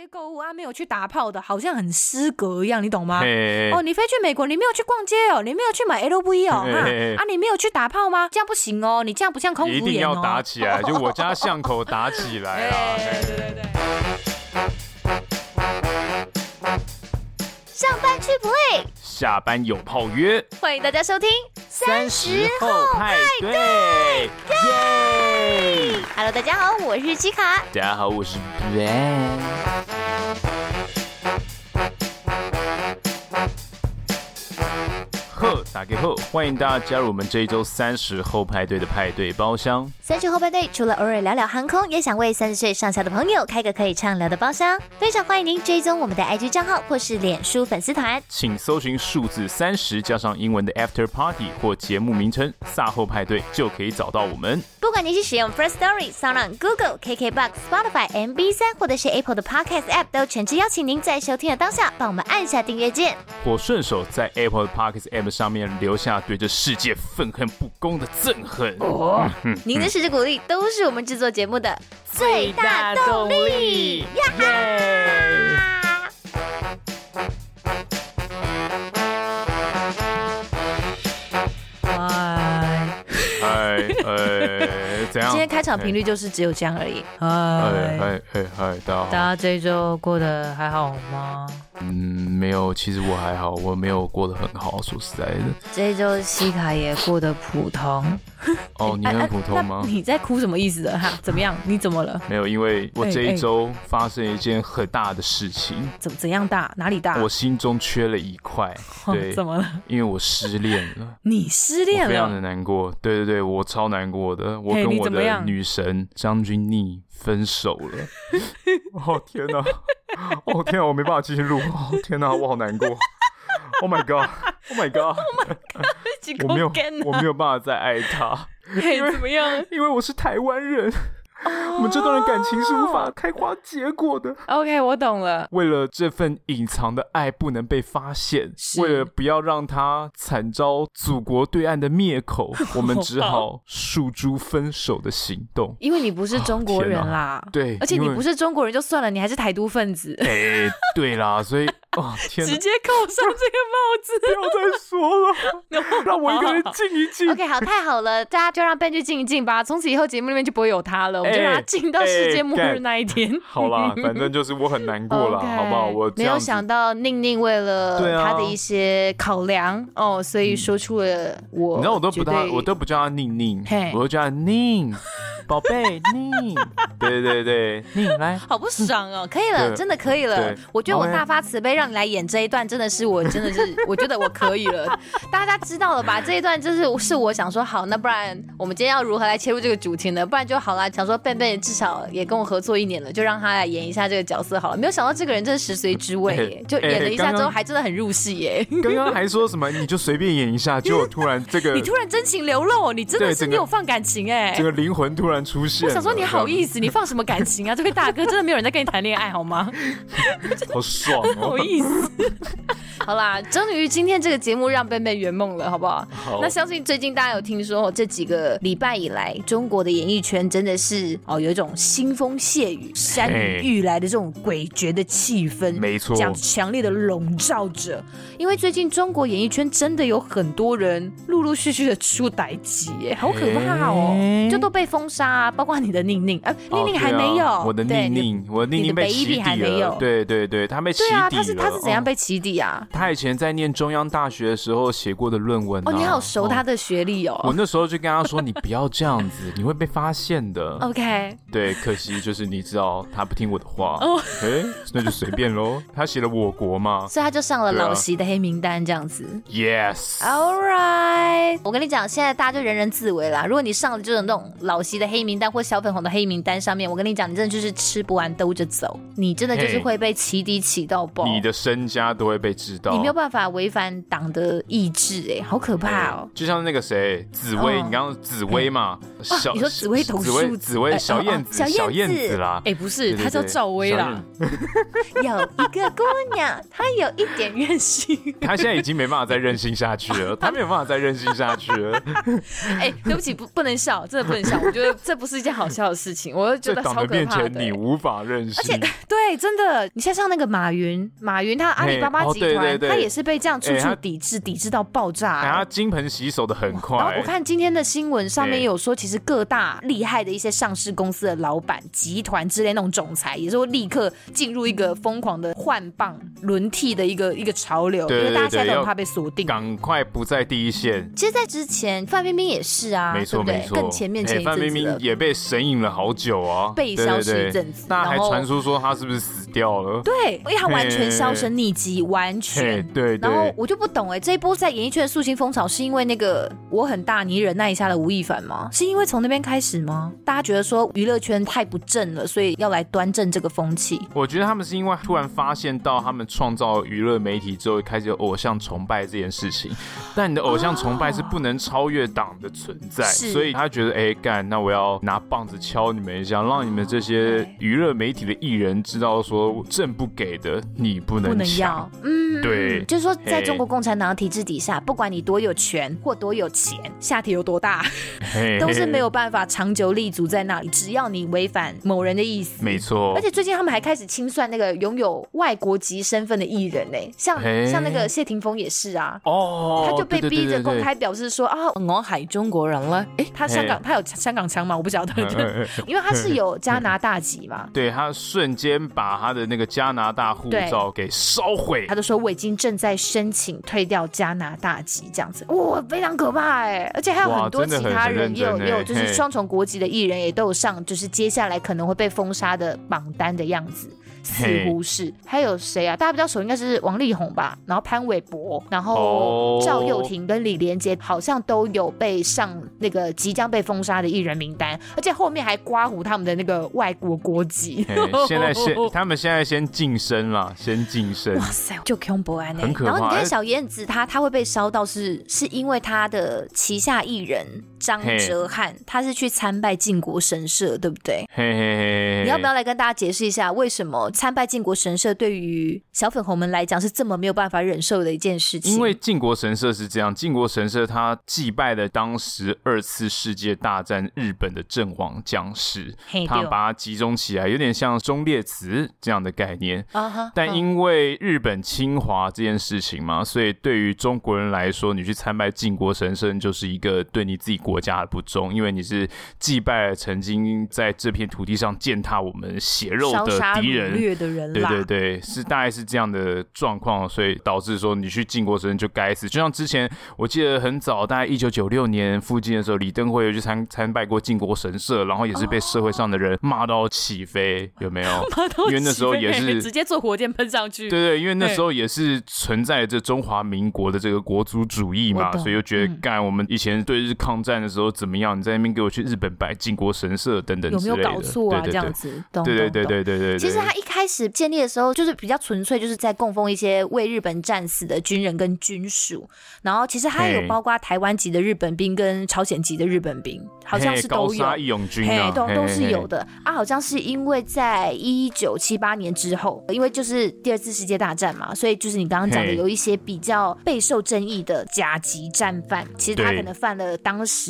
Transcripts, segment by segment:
街购物啊，没有去打炮的，好像很失格一样，你懂吗？哦，你飞去美国，你没有去逛街哦，你没有去买 LV 哦，哈啊，你没有去打炮吗？这样不行哦，你这样不像空服员哦。一定要打起来，就我家巷口打起来啊！对对对对。上班去 play，下班有炮约，欢迎大家收听三十后派对，耶！Hello，大家好，我是七卡。大家好，我是 Ben。大家好，欢迎大家加入我们这一周三十后派对的派对包厢。三十后派对除了偶尔聊聊航空，也想为三十岁上下的朋友开个可以畅聊的包厢。非常欢迎您追踪我们的 IG 账号或是脸书粉丝团，请搜寻数字三十加上英文的 After Party 或节目名称“萨后派对”，就可以找到我们。不管你是使用 First Story、SoundOn、Google、KKBox、Spotify、MB 三，或者是 Apple 的 Podcast App，都诚挚邀请您在收听的当下帮我们按下订阅键，或顺手在 Apple 的 Podcast App 上面留下对这世界愤恨不公的憎恨。哦，您的支持鼓励都是我们制作节目的最大动力。呀！嗨，嗨，哎，怎样？今天开场频率就是只有这样而已。嗨嗨，哎哎嗨，大家好。大家这一周过得还好吗？嗯，没有，其实我还好，我没有过得很好，说实在的。这一周西卡也过得普通。哦，你很普通吗？你在哭什么意思的哈？怎么样？你怎么了？没有，因为我这一周发生一件很大的事情。怎怎样大？哪里大？我心中缺了一块。对，怎么了？因为我失恋了。你失恋了？非常的难过。对对对，我超难过的。我跟我的女神张钧甯分手了。哦天哪！哦天啊，我没办法继续录。哦天哪，我好难过。Oh my god！Oh my god！Oh my god！我没有，我没有办法再爱他。因为怎么样？因为我是台湾人。Oh, 我们这段感情是无法开花结果的。OK，我懂了。为了这份隐藏的爱不能被发现，为了不要让他惨遭祖国对岸的灭口，我们只好诉诸分手的行动。因为你不是中国人啦，啊、对，而且你不是中国人就算了，你还是台独分子。哎、欸，对啦，所以哦，天，直接扣上这个帽子，不要再说了，让我一个人静一静。OK，好，太好了，大家就让 Ben 去静一静吧，从此以后节目里面就不会有他了。我就让他静到世界末日那一天。欸、好啦，反正就是我很难过了好不好？我没有想到宁宁为了他的一些考量、啊、哦，所以说出了我。你知道我都不他，我都不叫他宁宁，我都叫他宁宝贝宁。对对对，宁来，好不爽哦！可以了，真的可以了。我觉得我大发慈悲让你来演这一段，真的是我真的是我觉得我可以了。大家知道了吧？这一段就是是我想说好，那不然我们今天要如何来切入这个主题呢？不然就好了，想说。贝贝至少也跟我合作一年了，就让他来演一下这个角色好了。没有想到这个人真是食髓之味耶，就演了一下之后还真的很入戏耶。刚刚还说什么你就随便演一下，结果突然这个你突然真情流露，你真的是你有放感情哎，这个灵魂突然出现。我想说你好意思，你放什么感情啊？这位大哥真的没有人在跟你谈恋爱好吗？好爽哦，好意思。好啦，终于今天这个节目让贝贝圆梦了，好不好？好。那相信最近大家有听说，这几个礼拜以来，中国的演艺圈真的是哦，有一种腥风血雨、山雨欲来的这种诡谲的气氛，没错，这样强烈的笼罩着。因为最近中国演艺圈真的有很多人陆陆续续的出代志，耶，好可怕哦！就都被封杀啊，包括你的宁宁，啊，宁宁还没有，哦啊、我的宁宁，我的宁宁被洗底还没有，对对对，他被洗底了。对啊，他是他是怎样被起底啊？哦他以前在念中央大学的时候写过的论文、啊、哦，你好熟他的学历哦，哦。我那时候就跟他说：“你不要这样子，你会被发现的。” OK。对，可惜就是你知道他不听我的话哦，哎、欸，那就随便喽。他写了我国嘛，所以他就上了老习的黑名单这样子。Yes。All right。我跟你讲，现在大家就人人自危啦。如果你上了就是那种老习的黑名单或小粉红的黑名单上面，我跟你讲，你真的就是吃不完兜着走，你真的就是会被起底起到爆，你的身家都会被知道，你没有办法违反党的意志，哎，好可怕哦！就像那个谁，紫薇，你刚刚紫薇嘛，小你说紫薇董事，紫薇小燕子，小燕子啦，哎，不是，她叫赵薇啦。有一个姑娘，她有一点任性，她现在已经没办法再任性下去了，她没有办法再任性下去了。哎，对不起，不不能笑，真的不能笑，我觉得这不是一件好笑的事情，我就觉得超可怕的。在党的面前，你无法任性，而且对，真的，你像像那个马云，马云他阿里巴巴集团，他也是被这样处处抵制，抵制到爆炸。他金盆洗手的很快。然后我看今天的新闻上面有说，其实各大厉害的一些上市公司的老板、集团之类那种总裁，也是会立刻进入一个疯狂的换棒轮替的一个一个潮流，因为大家现在都很怕被锁定，赶快不在第一线。其实，在之前范冰冰也是啊，没错没错，更前面前一阵子，范冰冰也被神隐了好久啊，被消失一阵子，那还传出说他是不是死掉了？对，因为他完全销声匿迹，完全对。然后我就不懂哎，这一波在演艺圈的肃清风潮，是因为那个我很大，你忍耐一下的吴亦凡吗？是因为从那边开始吗？大家觉得说娱乐圈太不正了，所以要来端正这个风气？我觉得他们是因为突然发现到他们创造娱乐媒体之后，开始有偶像崇拜这件事情。但你的偶像崇拜是不能超越党的存在，所以他觉得哎干，那我要拿棒子敲你们一下，让你们这些娱乐媒体的艺人知道说正不给的你不能要。嗯，对，就是说在中国共产党的体制底下，不管你多有权或多有钱，下体有多大，都是没有办法长久立足在那里。只要你违反某人的意思，没错。而且最近他们还开始清算那个拥有外国籍身份的艺人呢，像像那个谢霆锋也是啊，哦，他就被逼着公开表示说啊，我海中国人了。哎，他香港他有香港腔吗？我不晓得，因为他是有加拿大籍嘛。对，他瞬间把他的那个加拿大护照给烧毁，他就说我已经正在申请退掉加拿大籍，这样子哇，非常可怕哎！而且还有很多其他人也有也有就是双重国籍的艺人也都有上，就是接下来可能会被封杀的榜单的样子。似乎是还有谁啊？大家比较熟应该是王力宏吧，然后潘玮柏，然后赵又廷跟李连杰好像都有被上那个即将被封杀的艺人名单，而且后面还刮胡他们的那个外国国籍。现在先，他们现在先晋升了，先晋升。哇塞，就恐怖啊！很可怕。然后你看小燕子，她她会被烧到是是因为她的旗下艺人张哲瀚，他是去参拜靖国神社，对不对？嘿嘿嘿。你要不要来跟大家解释一下为什么？参拜靖国神社对于小粉红们来讲是这么没有办法忍受的一件事情。因为靖国神社是这样，靖国神社它祭拜了当时二次世界大战日本的阵亡将士，他把它集中起来，有点像忠烈祠这样的概念。但因为日本侵华这件事情嘛，所以对于中国人来说，你去参拜靖国神社就是一个对你自己国家的不忠，因为你是祭拜了曾经在这片土地上践踏我们血肉的敌人。的人对对对，是大概是这样的状况，所以导致说你去靖国神社就该死。就像之前我记得很早，大概一九九六年附近的时候，李登辉有去参参拜过靖国神社，然后也是被社会上的人骂到起飞，有没有？因为那时候也是直接坐火箭喷上去。对对，因为那时候也是存在着中华民国的这个国族主义嘛，所以又觉得干我们以前对日抗战的时候怎么样？你在那边给我去日本摆靖国神社等等，有没有搞错啊？这样子，对对对对对对。其实他一开始。建立的时候，就是比较纯粹，就是在供奉一些为日本战死的军人跟军属。然后其实他有包括台湾籍的日本兵跟朝鲜籍的日本兵，好像是都有。义勇军啊，都都是有的啊。好像是因为在一九七八年之后，因为就是第二次世界大战嘛，所以就是你刚刚讲的有一些比较备受争议的甲级战犯，其实他可能犯了当时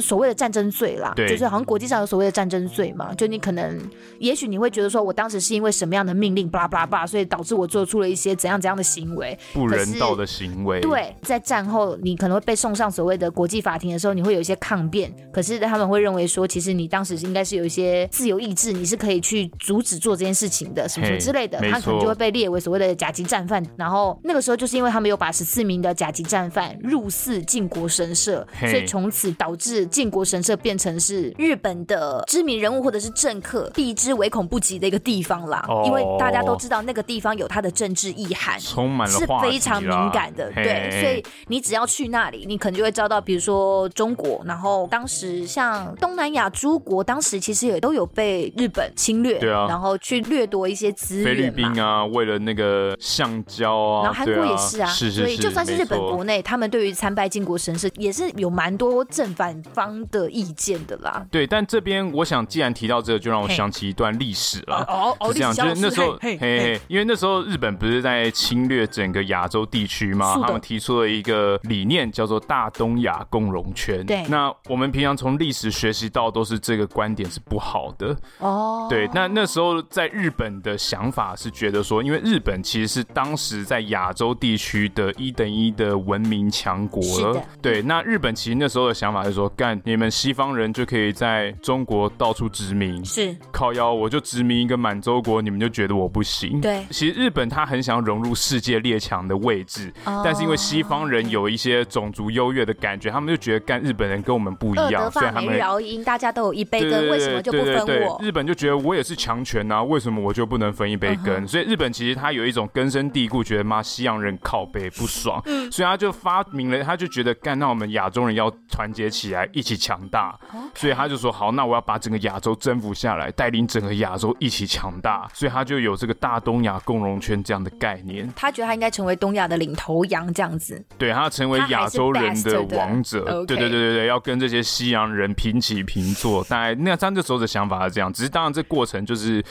所谓的战争罪啦，就是好像国际上有所谓的战争罪嘛。就你可能，也许你会觉得说，我当时是因为什么样？的命令，巴拉巴拉巴拉，所以导致我做出了一些怎样怎样的行为，不人道的行为。对，在战后你可能会被送上所谓的国际法庭的时候，你会有一些抗辩。可是他们会认为说，其实你当时应该是有一些自由意志，你是可以去阻止做这件事情的，什么什么之类的。他可能就会被列为所谓的甲级战犯。然后那个时候就是因为他们有把十四名的甲级战犯入祀靖国神社，所以从此导致靖国神社变成是日本的知名人物或者是政客避之唯恐不及的一个地方啦。哦、因为大家都知道那个地方有它的政治意涵，充满了是非常敏感的。对，所以你只要去那里，你可能就会遭到，比如说中国，然后当时像东南亚诸国，当时其实也都有被日本侵略，对啊，然后去掠夺一些资源。菲律宾啊，为了那个橡胶啊，然后韩国也是啊，是是是，所以就算是日本国内，他们对于参拜靖国神社也是有蛮多正反方的意见的啦。对，但这边我想，既然提到这个，就让我想起一段历史了。哦哦，是这样，就是那时候，嘿嘿，因为那时候日本不是在侵略整个亚洲地区吗？他们提出了一个理念，叫做大东亚共荣圈。对，那我们平常从历史学习到，都是这个观点是不好的。哦，对，那那时候在日本的想法是觉得说，因为日本其实是当时在亚洲地区的一等一的文明强国了。对，那日本其实那时候的想法是说，干你们西方人就可以在中国到处殖民，是。靠腰，我就殖民一个满洲国，你们就觉得我不行。对，其实日本他很想要融入世界列强的位置，但是因为西方人有一些种族优越的感觉，他们就觉得干日本人跟我们不一样，所以他们饶英，大家都有一杯羹，为什么就不分我？日本就觉得我也是强权啊，为什么我就不能分一杯羹？所以日本其实他有一种根深蒂固，觉得妈西洋人靠北不爽，嗯。所以他就发明了，他就觉得干，那我们亚洲人要团结起来，一起强大。所以他就说好，那我要把整个亚洲征服下来，带领整个亚洲一起强大。所以他就有这个大东亚共荣圈这样的概念。他觉得他应该成为东亚的领头羊这样子。对，他成为亚洲人的王者。对对对对对，要跟这些西洋人平起平坐。大概那他那时候的想法是这样，只是当然这过程就是。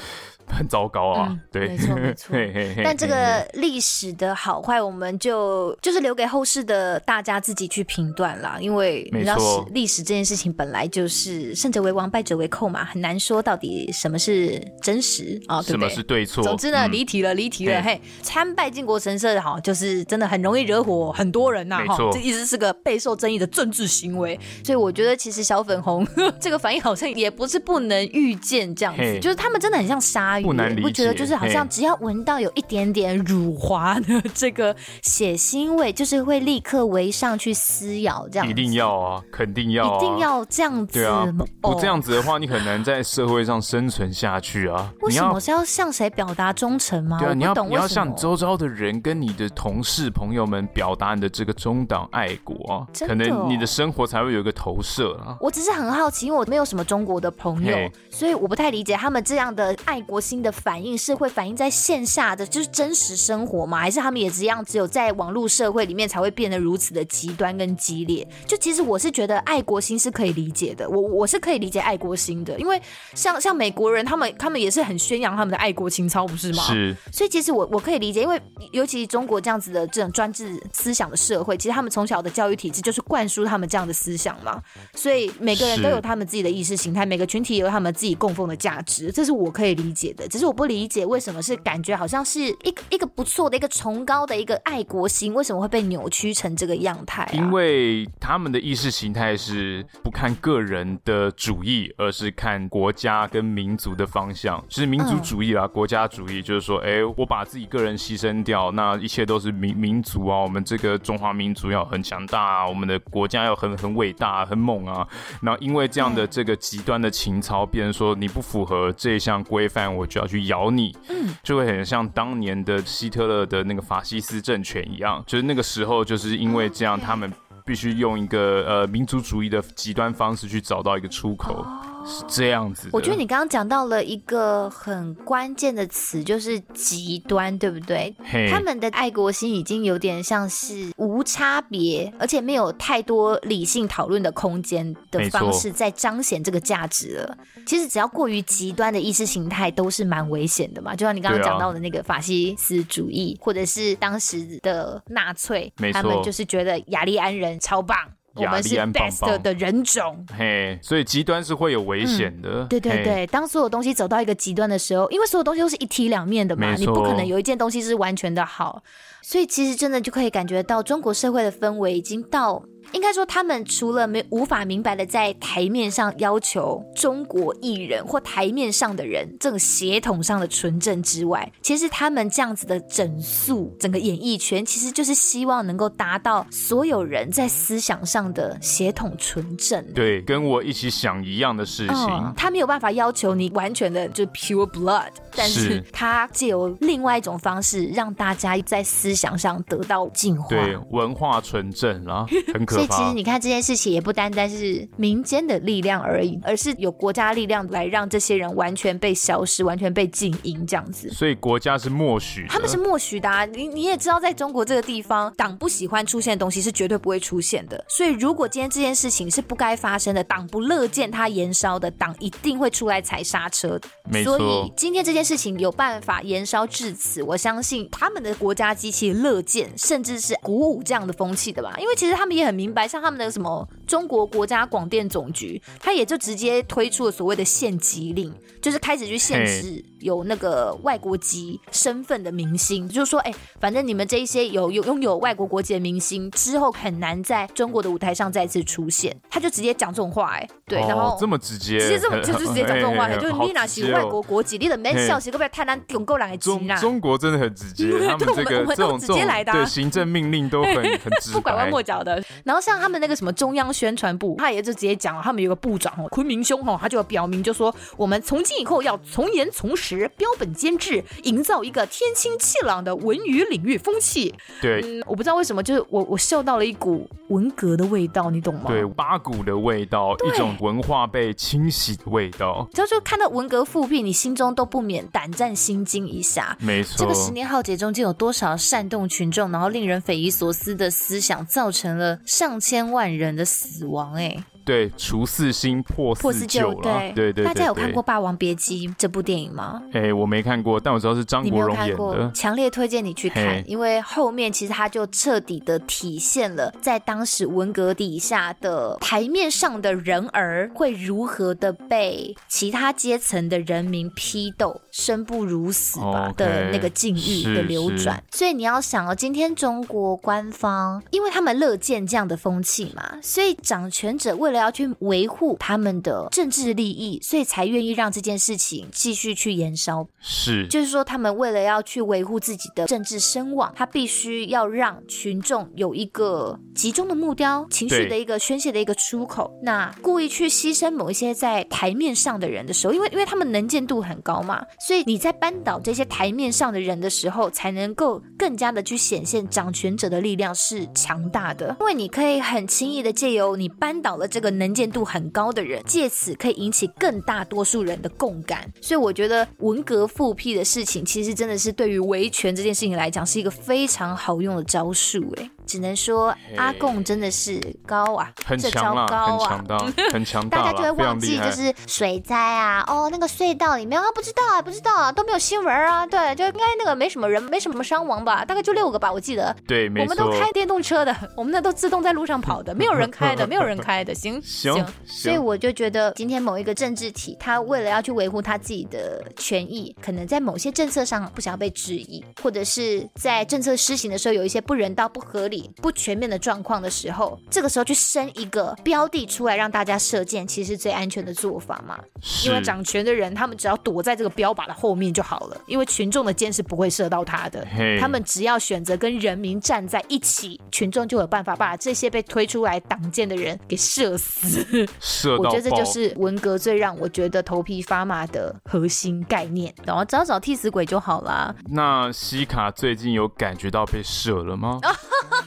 很糟糕啊，嗯、对，没错 没错。但这个历史的好坏，我们就就是留给后世的大家自己去评断啦。因为你知道历历史这件事情本来就是胜者为王，败者为寇嘛，很难说到底什么是真实啊，对不对？什么是对错？总之呢，离题了，离题了。嘿，参拜靖国神社哈，就是真的很容易惹火很多人呐，哈，这一直是个备受争议的政治行为。所以我觉得，其实小粉红 这个反应好像也不是不能预见这样子，就是他们真的很像鲨。不难理解，不觉得就是好像只要闻到有一点点乳滑的 这个血腥味，就是会立刻围上去撕咬这样子。一定要啊，肯定要、啊，一定要这样子。对啊，不这样子的话，你很难在社会上生存下去啊。为什么是要向谁表达忠诚吗？对啊，你要你要向你周遭的人跟你的同事朋友们表达你的这个中党爱国啊，可能你的生活才会有一个投射啊。我只是很好奇，因为我没有什么中国的朋友，所以我不太理解他们这样的爱国心的反应是会反映在线下的，就是真实生活吗？还是他们也一样，只有在网络社会里面才会变得如此的极端跟激烈？就其实我是觉得爱国心是可以理解的，我我是可以理解爱国心的，因为像像美国人，他们他们也是很宣扬他们的爱国情操，不是吗？是。所以其实我我可以理解，因为尤其中国这样子的这种专制思想的社会，其实他们从小的教育体制就是灌输他们这样的思想嘛，所以每个人都有他们自己的意识形态，每个群体有他们自己供奉的价值，这是我可以理解的。只是我不理解为什么是感觉好像是一个一个不错的一个崇高的一个爱国心，为什么会被扭曲成这个样态啊？因为他们的意识形态是不看个人的主义，而是看国家跟民族的方向，就是民族主义啦，嗯、国家主义，就是说，哎，我把自己个人牺牲掉，那一切都是民民族啊，我们这个中华民族要很强大啊，我们的国家要很很伟大、很猛啊。然后因为这样的这个极端的情操，变成说你不符合这一项规范，我就要去咬你。嗯，就会很像当年的希特勒的那个法西斯政权一样，就是那个时候就是因为这样，他们必须用一个呃民族主义的极端方式去找到一个出口。是这样子，我觉得你刚刚讲到了一个很关键的词，就是极端，对不对.他们的爱国心已经有点像是无差别，而且没有太多理性讨论的空间的方式，在彰显这个价值了。其实只要过于极端的意识形态，都是蛮危险的嘛。就像你刚刚讲到的那个法西斯主义，或者是当时的纳粹，他们就是觉得雅利安人超棒。我们是 best 的人种，嘿，所以极端是会有危险的。嗯、对对对，当所有东西走到一个极端的时候，因为所有东西都是一体两面的嘛，你不可能有一件东西是完全的好，所以其实真的就可以感觉到中国社会的氛围已经到。应该说他们除了没无法明白的在台面上要求中国艺人或台面上的人这种血统上的纯正之外，其实他们这样子的整肃整个演艺圈，其实就是希望能够达到所有人在思想上的血统纯正。对，跟我一起想一样的事情。哦，他没有办法要求你完全的就 pure blood，但是他借由另外一种方式让大家在思想上得到进化。对，文化纯正啊，很可怕。所以其实你看这件事情也不单单是民间的力量而已，而是有国家力量来让这些人完全被消失，完全被静音这样子。所以国家是默许，他们是默许的啊。你你也知道，在中国这个地方，党不喜欢出现的东西是绝对不会出现的。所以如果今天这件事情是不该发生的，党不乐见它延烧的，党一定会出来踩刹车。没错。所以今天这件事情有办法延烧至此，我相信他们的国家机器乐见，甚至是鼓舞这样的风气的吧。因为其实他们也很明白，像他们的什么中国国家广电总局，他也就直接推出了所谓的限级令，就是开始去限制有那个外国籍身份的明星，就是说，哎，反正你们这一些有有拥有外国国籍的明星，之后很难在中国的舞台上再次出现。他就直接讲这种话，哎，对，然后这么直接，直接这么 就是直接讲这种话，就是你哪是外国国籍，你的没消息，可不可以太难拥够来急啦？中国真的很直接，他们这个这种直接来的，对行政命令都很很直，不拐弯抹角的。然后像他们那个什么中央宣传部，他也就直接讲了，他们有个部长哦，昆明兄哦，他就表明就说，我们从今以后要从严从实，标本兼治，营造一个天清气朗的文娱领域风气。对，嗯，我不知道为什么，就是我我嗅到了一股文革的味道，你懂吗？对，八股的味道，一种文化被清洗的味道。只要就看到文革复辟，你心中都不免胆战心惊一下。没错，这个十年浩劫中间有多少煽动群众，然后令人匪夷所思的思想，造成了上千万人的死亡，欸？哎。对，除四星破四旧了。对对对，大家有看过《霸王别姬》这部电影吗？哎，我没看过，但我知道是张国荣演的。强烈推荐你去看，因为后面其实他就彻底的体现了在当时文革底下的台面上的人儿会如何的被其他阶层的人民批斗、生不如死吧的那个境遇的流转。所以你要想哦，今天中国官方因为他们乐见这样的风气嘛，所以掌权者为了要去维护他们的政治利益，所以才愿意让这件事情继续去延烧。是，就是说，他们为了要去维护自己的政治声望，他必须要让群众有一个集中的目标、情绪的一个宣泄的一个出口。那故意去牺牲某一些在台面上的人的时候，因为因为他们能见度很高嘛，所以你在扳倒这些台面上的人的时候，才能够更加的去显现掌权者的力量是强大的。因为你可以很轻易的借由你扳倒了这个。能见度很高的人，借此可以引起更大多数人的共感，所以我觉得文革复辟的事情，其实真的是对于维权这件事情来讲，是一个非常好用的招数，哎。只能说阿贡真的是高啊，很强啊，很强大，很强大。大家就会忘记，就是水灾啊，哦，那个隧道里面啊，不知道啊，不知道啊，都没有新闻啊。对，就应该那个没什么人，没什么伤亡吧，大概就六个吧，我记得。对，没错。我们都开电动车的，我们那都自动在路上跑的，没有人开的，没有人开的。行 行行。所以我就觉得，今天某一个政治体，他为了要去维护他自己的权益，可能在某些政策上不想要被质疑，或者是在政策施行的时候有一些不人道、不合理。不全面的状况的时候，这个时候去生一个标的出来让大家射箭，其实是最安全的做法嘛。因为掌权的人，他们只要躲在这个标靶的后面就好了，因为群众的箭是不会射到他的。他们只要选择跟人民站在一起，群众就有办法把这些被推出来挡箭的人给射死。射到我觉得这就是文革最让我觉得头皮发麻的核心概念。然后找找替死鬼就好啦。那西卡最近有感觉到被射了吗？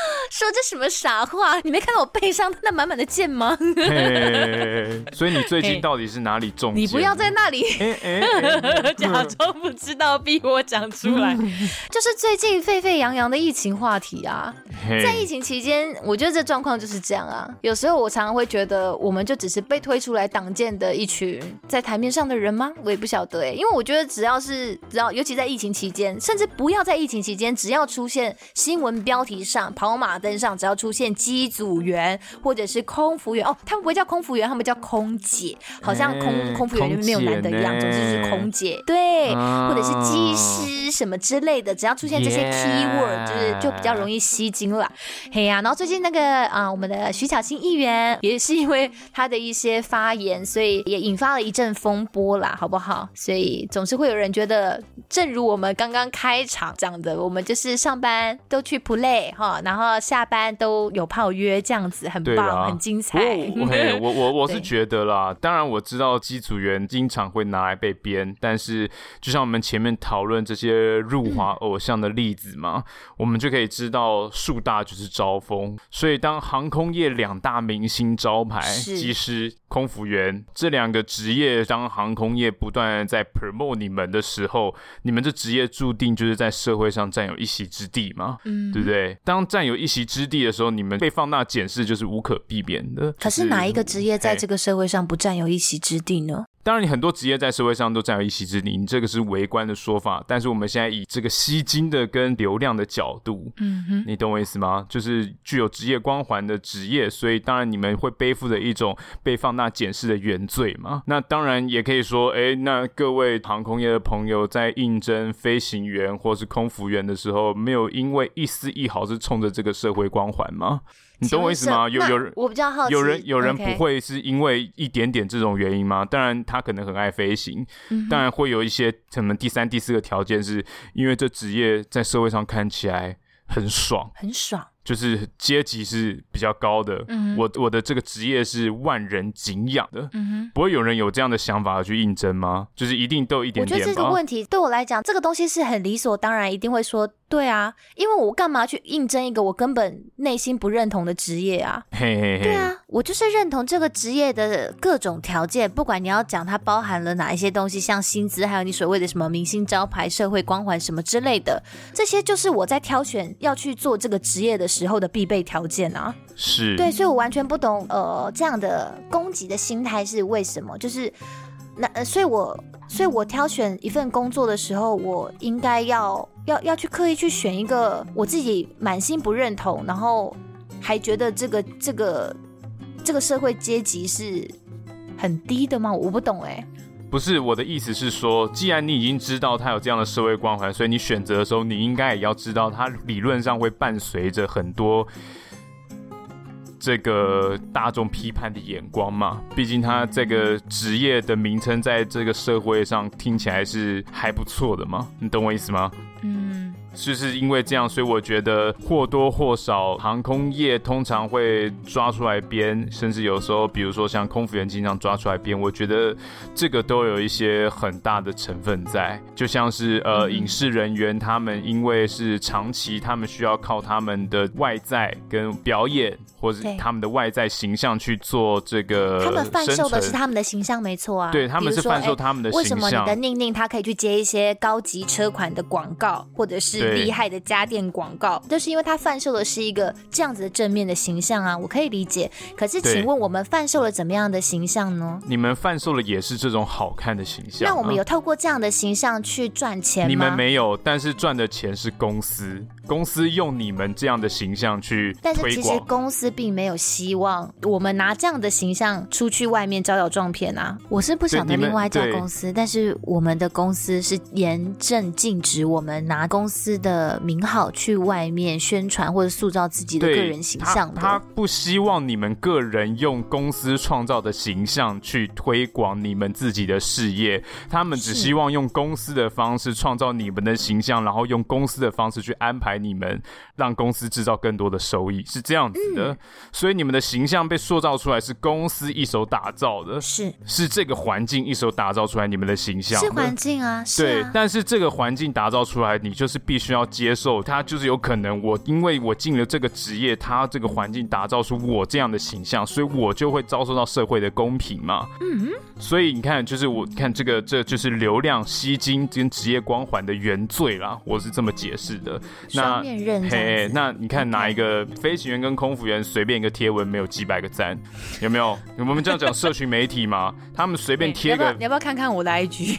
说这什么傻话？你没看到我背上那满满的剑吗？所以你最近到底是哪里中箭？你不要在那里 假装不知道，逼我讲出来。就是最近沸沸扬扬的疫情话题啊，在疫情期间，我觉得这状况就是这样啊。有时候我常常会觉得，我们就只是被推出来挡箭的一群在台面上的人吗？我也不晓得哎，因为我觉得只要是只要，尤其在疫情期间，甚至不要在疫情期间，只要出现新闻标题上跑马灯上只要出现机组员或者是空服员哦，他们不会叫空服员，他们叫空姐，好像空空服员就没有男的一样，总之就是空姐，对，或者是机师什么之类的，只要出现这些 keyword，、就是就比较容易吸睛了。嘿呀，然后最近那个啊、呃，我们的徐巧芯议员也是因为他的一些发言，所以也引发了一阵风波啦，好不好？所以总是会有人觉得，正如我们刚刚开场讲的，我们就是上班都去 play 哈，然后下班都有炮约，这样子很棒，很精彩。我我我我是觉得啦，当然我知道机组员经常会拿来被编，但是就像我们前面讨论这些入华偶像的例子嘛，嗯、我们就可以知道树大就是招风，所以当航空业两大明星招牌，机师、空服员这两个职业，当航空业不断在 promote 你们的时候，你们这职业注定就是在社会上占有一席之地嘛，嗯，对不对？当占有一席之地的时候，你们被放大检视就是无可避免的。可是哪一个职业在这个社会上不占有一席之地呢？当然，你很多职业在社会上都占有一席之地，你这个是围观的说法。但是我们现在以这个吸金的跟流量的角度，嗯哼，你懂我意思吗？就是具有职业光环的职业，所以当然你们会背负着一种被放大检视的原罪嘛。那当然也可以说，哎，那各位航空业的朋友在应征飞行员或是空服员的时候，没有因为一丝一毫是冲着这个社会光环吗？你懂我意思吗？有有人，我比较好奇，有人有人不会是因为一点点这种原因吗？当然，他可能很爱飞行，嗯、当然会有一些什么第三、第四个条件，是因为这职业在社会上看起来很爽，很爽。就是阶级是比较高的，嗯、我我的这个职业是万人敬仰的，嗯，不会有人有这样的想法去应征吗？就是一定都有一点点。我觉得这个问题对我来讲，这个东西是很理所当然，一定会说对啊，因为我干嘛去应征一个我根本内心不认同的职业啊？嘿嘿嘿，对啊，我就是认同这个职业的各种条件，不管你要讲它包含了哪一些东西，像薪资，还有你所谓的什么明星招牌、社会光环什么之类的，这些就是我在挑选要去做这个职业的时候的必备条件啊，是对，所以我完全不懂，呃，这样的攻击的心态是为什么？就是那，呃，所以我，所以我挑选一份工作的时候，我应该要要要去刻意去选一个我自己满心不认同，然后还觉得这个这个这个社会阶级是很低的吗？我不懂哎。不是，我的意思是说，既然你已经知道他有这样的社会光环，所以你选择的时候，你应该也要知道，他理论上会伴随着很多这个大众批判的眼光嘛。毕竟他这个职业的名称在这个社会上听起来是还不错的嘛，你懂我意思吗？嗯。就是因为这样，所以我觉得或多或少，航空业通常会抓出来编，甚至有时候，比如说像空服员经常抓出来编，我觉得这个都有一些很大的成分在。就像是呃，影视人员他们因为是长期，他们需要靠他们的外在跟表演，或者他们的外在形象去做这个。他们贩售的是他们的形象，没错啊。对，他们是贩售他们的形象。为什么你的宁宁他可以去接一些高级车款的广告，或者是？厉害的家电广告，就是因为他贩售的是一个这样子的正面的形象啊，我可以理解。可是，请问我们贩售了怎么样的形象呢？你们贩售了也是这种好看的形象啊。那我们有透过这样的形象去赚钱吗？你们没有，但是赚的钱是公司。公司用你们这样的形象去但是其实公司并没有希望我们拿这样的形象出去外面招摇撞骗啊。我是不晓得另外一家公司，但是我们的公司是严正禁止我们拿公司的名号去外面宣传或者塑造自己的个人形象的。他，他不希望你们个人用公司创造的形象去推广你们自己的事业，他们只希望用公司的方式创造你们的形象，然后用公司的方式去安排。你们让公司制造更多的收益是这样子的，嗯，所以你们的形象被塑造出来是公司一手打造的，是是这个环境一手打造出来你们的形象的，是环境啊，是啊，对，但是这个环境打造出来，你就是必须要接受他，就是有可能我因为我进了这个职业，他这个环境打造出我这样的形象，所以我就会遭受到社会的公平嘛，嗯，所以你看，就是我看这个，这就是流量吸金跟职业光环的原罪啦，我是这么解释的，那。嘿，那你看哪一个飞行员跟空服员随便一个贴文没有几百个赞，有没有？我们这样讲社群媒体嘛，他们随便贴个，你要不要看看我的 IG？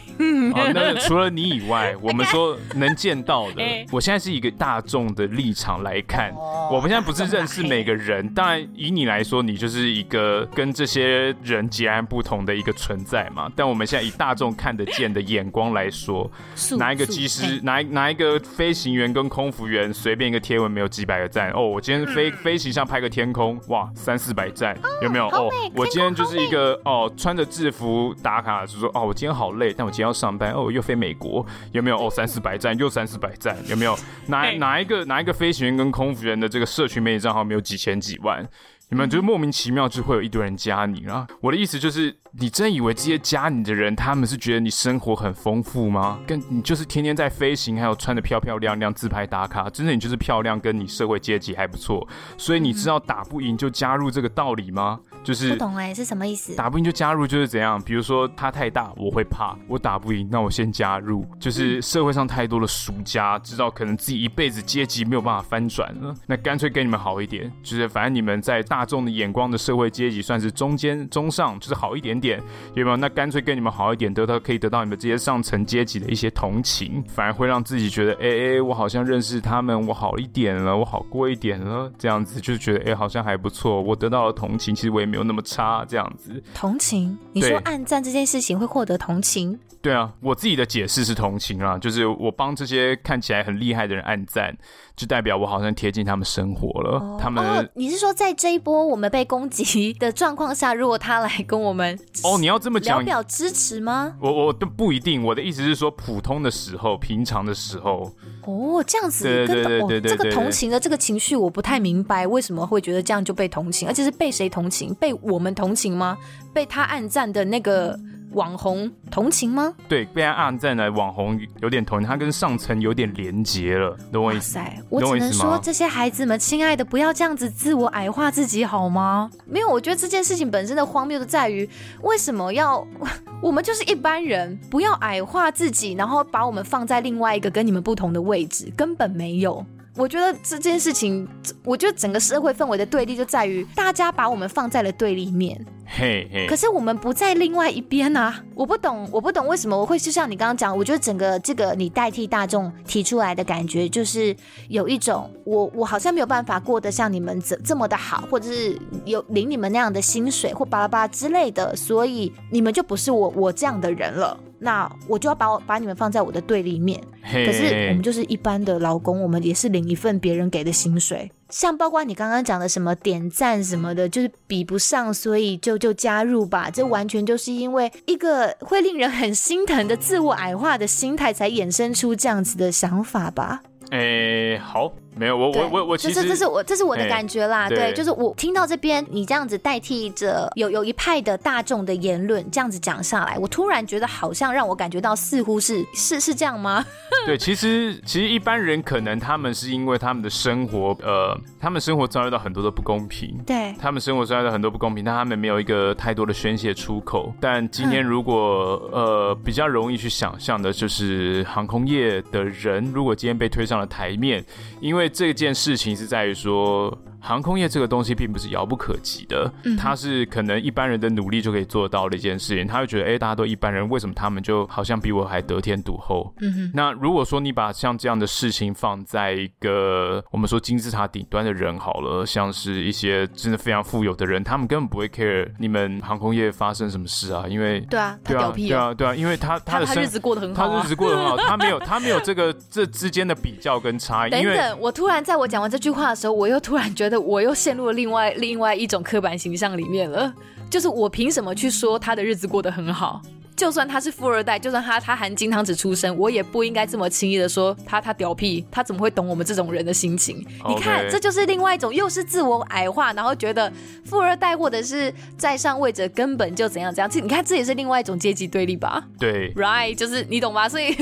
啊，那除了你以外，我们说能见到的，我现在是一个大众的立场来看，我们现在不是认识每个人。当然，以你来说，你就是一个跟这些人截然不同的一个存在嘛。但我们现在以大众看得见的眼光来说，拿一个机师，拿拿一个飞行员跟空服员，随便一个贴文没有几百个赞哦。我今天飞飞行上拍个天空，哇，三四百赞，有没有？哦，我今天就是一个哦，穿着制服打卡，就说哦，我今天好累，但我今天要上班哦，又飞美国，有没有？哦，三四百赞，又三四百赞，有没有？哪哪一个哪一个飞行员跟空服员的这个社群媒体账号没有几千几万？你们就莫名其妙就会有一堆人加你啊！我的意思就是，你真以为这些加你的人，他们是觉得你生活很丰富吗？跟你就是天天在飞行，还有穿的漂漂亮亮自拍打卡，真的你就是漂亮，跟你社会阶级还不错，所以你知道打不赢就加入这个道理吗？就是不懂哎、欸，是什么意思？打不赢就加入就是怎样？比如说他太大，我会怕，我打不赢，那我先加入。就是社会上太多的俗家，知道可能自己一辈子阶级没有办法翻转了，那干脆跟你们好一点。就是反正你们在大众的眼光的社会阶级算是中间中上，就是好一点点，有没有？那干脆跟你们好一点，得到可以得到你们这些上层阶级的一些同情，反而会让自己觉得，哎、欸、哎，我好像认识他们，我好一点了，我好过一点了，这样子就是觉得，哎、欸，好像还不错，我得到了同情，其实我也。没有那么差，这样子。同情？你说暗赞这件事情会获得同情？对啊，我自己的解释是同情啊，就是我帮这些看起来很厉害的人暗赞，就代表我好像贴近他们生活了。哦、他们、哦，你是说在这一波我们被攻击的状况下，如果他来跟我们哦，你要这么讲，聊表支持吗？我我都不一定，我的意思是说，普通的时候，平常的时候。哦，这样子，跟对对对对对、哦，这个同情的这个情绪，我不太明白为什么会觉得这样就被同情，而且是被谁同情？被我们同情吗？被他暗赞的那个网红同情吗？对，被他按赞的网红有点同情，他跟上层有点连结了，懂我意思？我只能说这些孩子们，亲爱的，不要这样子自我矮化自己好吗？没有，我觉得这件事情本身的荒谬就在于，为什么要？我们就是一般人，不要矮化自己，然后把我们放在另外一个跟你们不同的位置，根本没有。我觉得这件事情，我觉得整个社会氛围的对立就在于大家把我们放在了对立面。嘿嘿，可是我们不在另外一边啊！我不懂，我不懂为什么我会就像你刚刚讲，我觉得整个这个你代替大众提出来的感觉，就是有一种我我好像没有办法过得像你们这这么的好，或者是有领你们那样的薪水或巴拉巴拉之类的，所以你们就不是我我这样的人了。那我就要把我把你们放在我的对立面。可是我们就是一般的劳工，我们也是领一份别人给的薪水。像包括你刚刚讲的什么点赞什么的，就是比不上，所以就就加入吧。这完全就是因为一个会令人很心疼的自我矮化的心态，才衍生出这样子的想法吧。诶、欸，好，没有，我我我我其实这是这是我这是我的感觉啦，欸、对，对，就是我听到这边你这样子代替着有有一派的大众的言论这样子讲下来，我突然觉得好像让我感觉到似乎是是是这样吗？对，其实其实一般人可能他们是因为他们的生活，呃，他们生活遭遇到很多的不公平，对，他们生活遭遇到很多不公平，但他们没有一个太多的宣泄出口。但今天如果、嗯、呃比较容易去想象的就是航空业的人，如果今天被推上了台面，因为为这件事情是在于说。航空业这个东西并不是遥不可及的，嗯它是可能一般人的努力就可以做到的一件事情。他会觉得，哎，大家都一般人，为什么他们就好像比我还得天独厚？嗯哼。那如果说你把像这样的事情放在一个我们说金字塔顶端的人好了，像是一些真的非常富有的人，他们根本不会 care 你们航空业发生什么事啊，因为对啊，对啊，对啊，对啊，因为他他的他日子过得很好，他日子过得很好，他没有他没有这个这之间的比较跟差异。等等，我突然在我讲完这句话的时候，我又突然觉得我又陷入了。另外另外一种刻板形象里面了，就是我凭什么去说他的日子过得很好？就算他是富二代，就算他他含金汤匙出生，我也不应该这么轻易的说他他屌屁，他怎么会懂我们这种人的心情.你看，这就是另外一种，又是自我矮化，然后觉得富二代或者是在上位者根本就怎样怎样。这你看，这也是另外一种阶级对立吧？对，right，就是你懂吧？所以，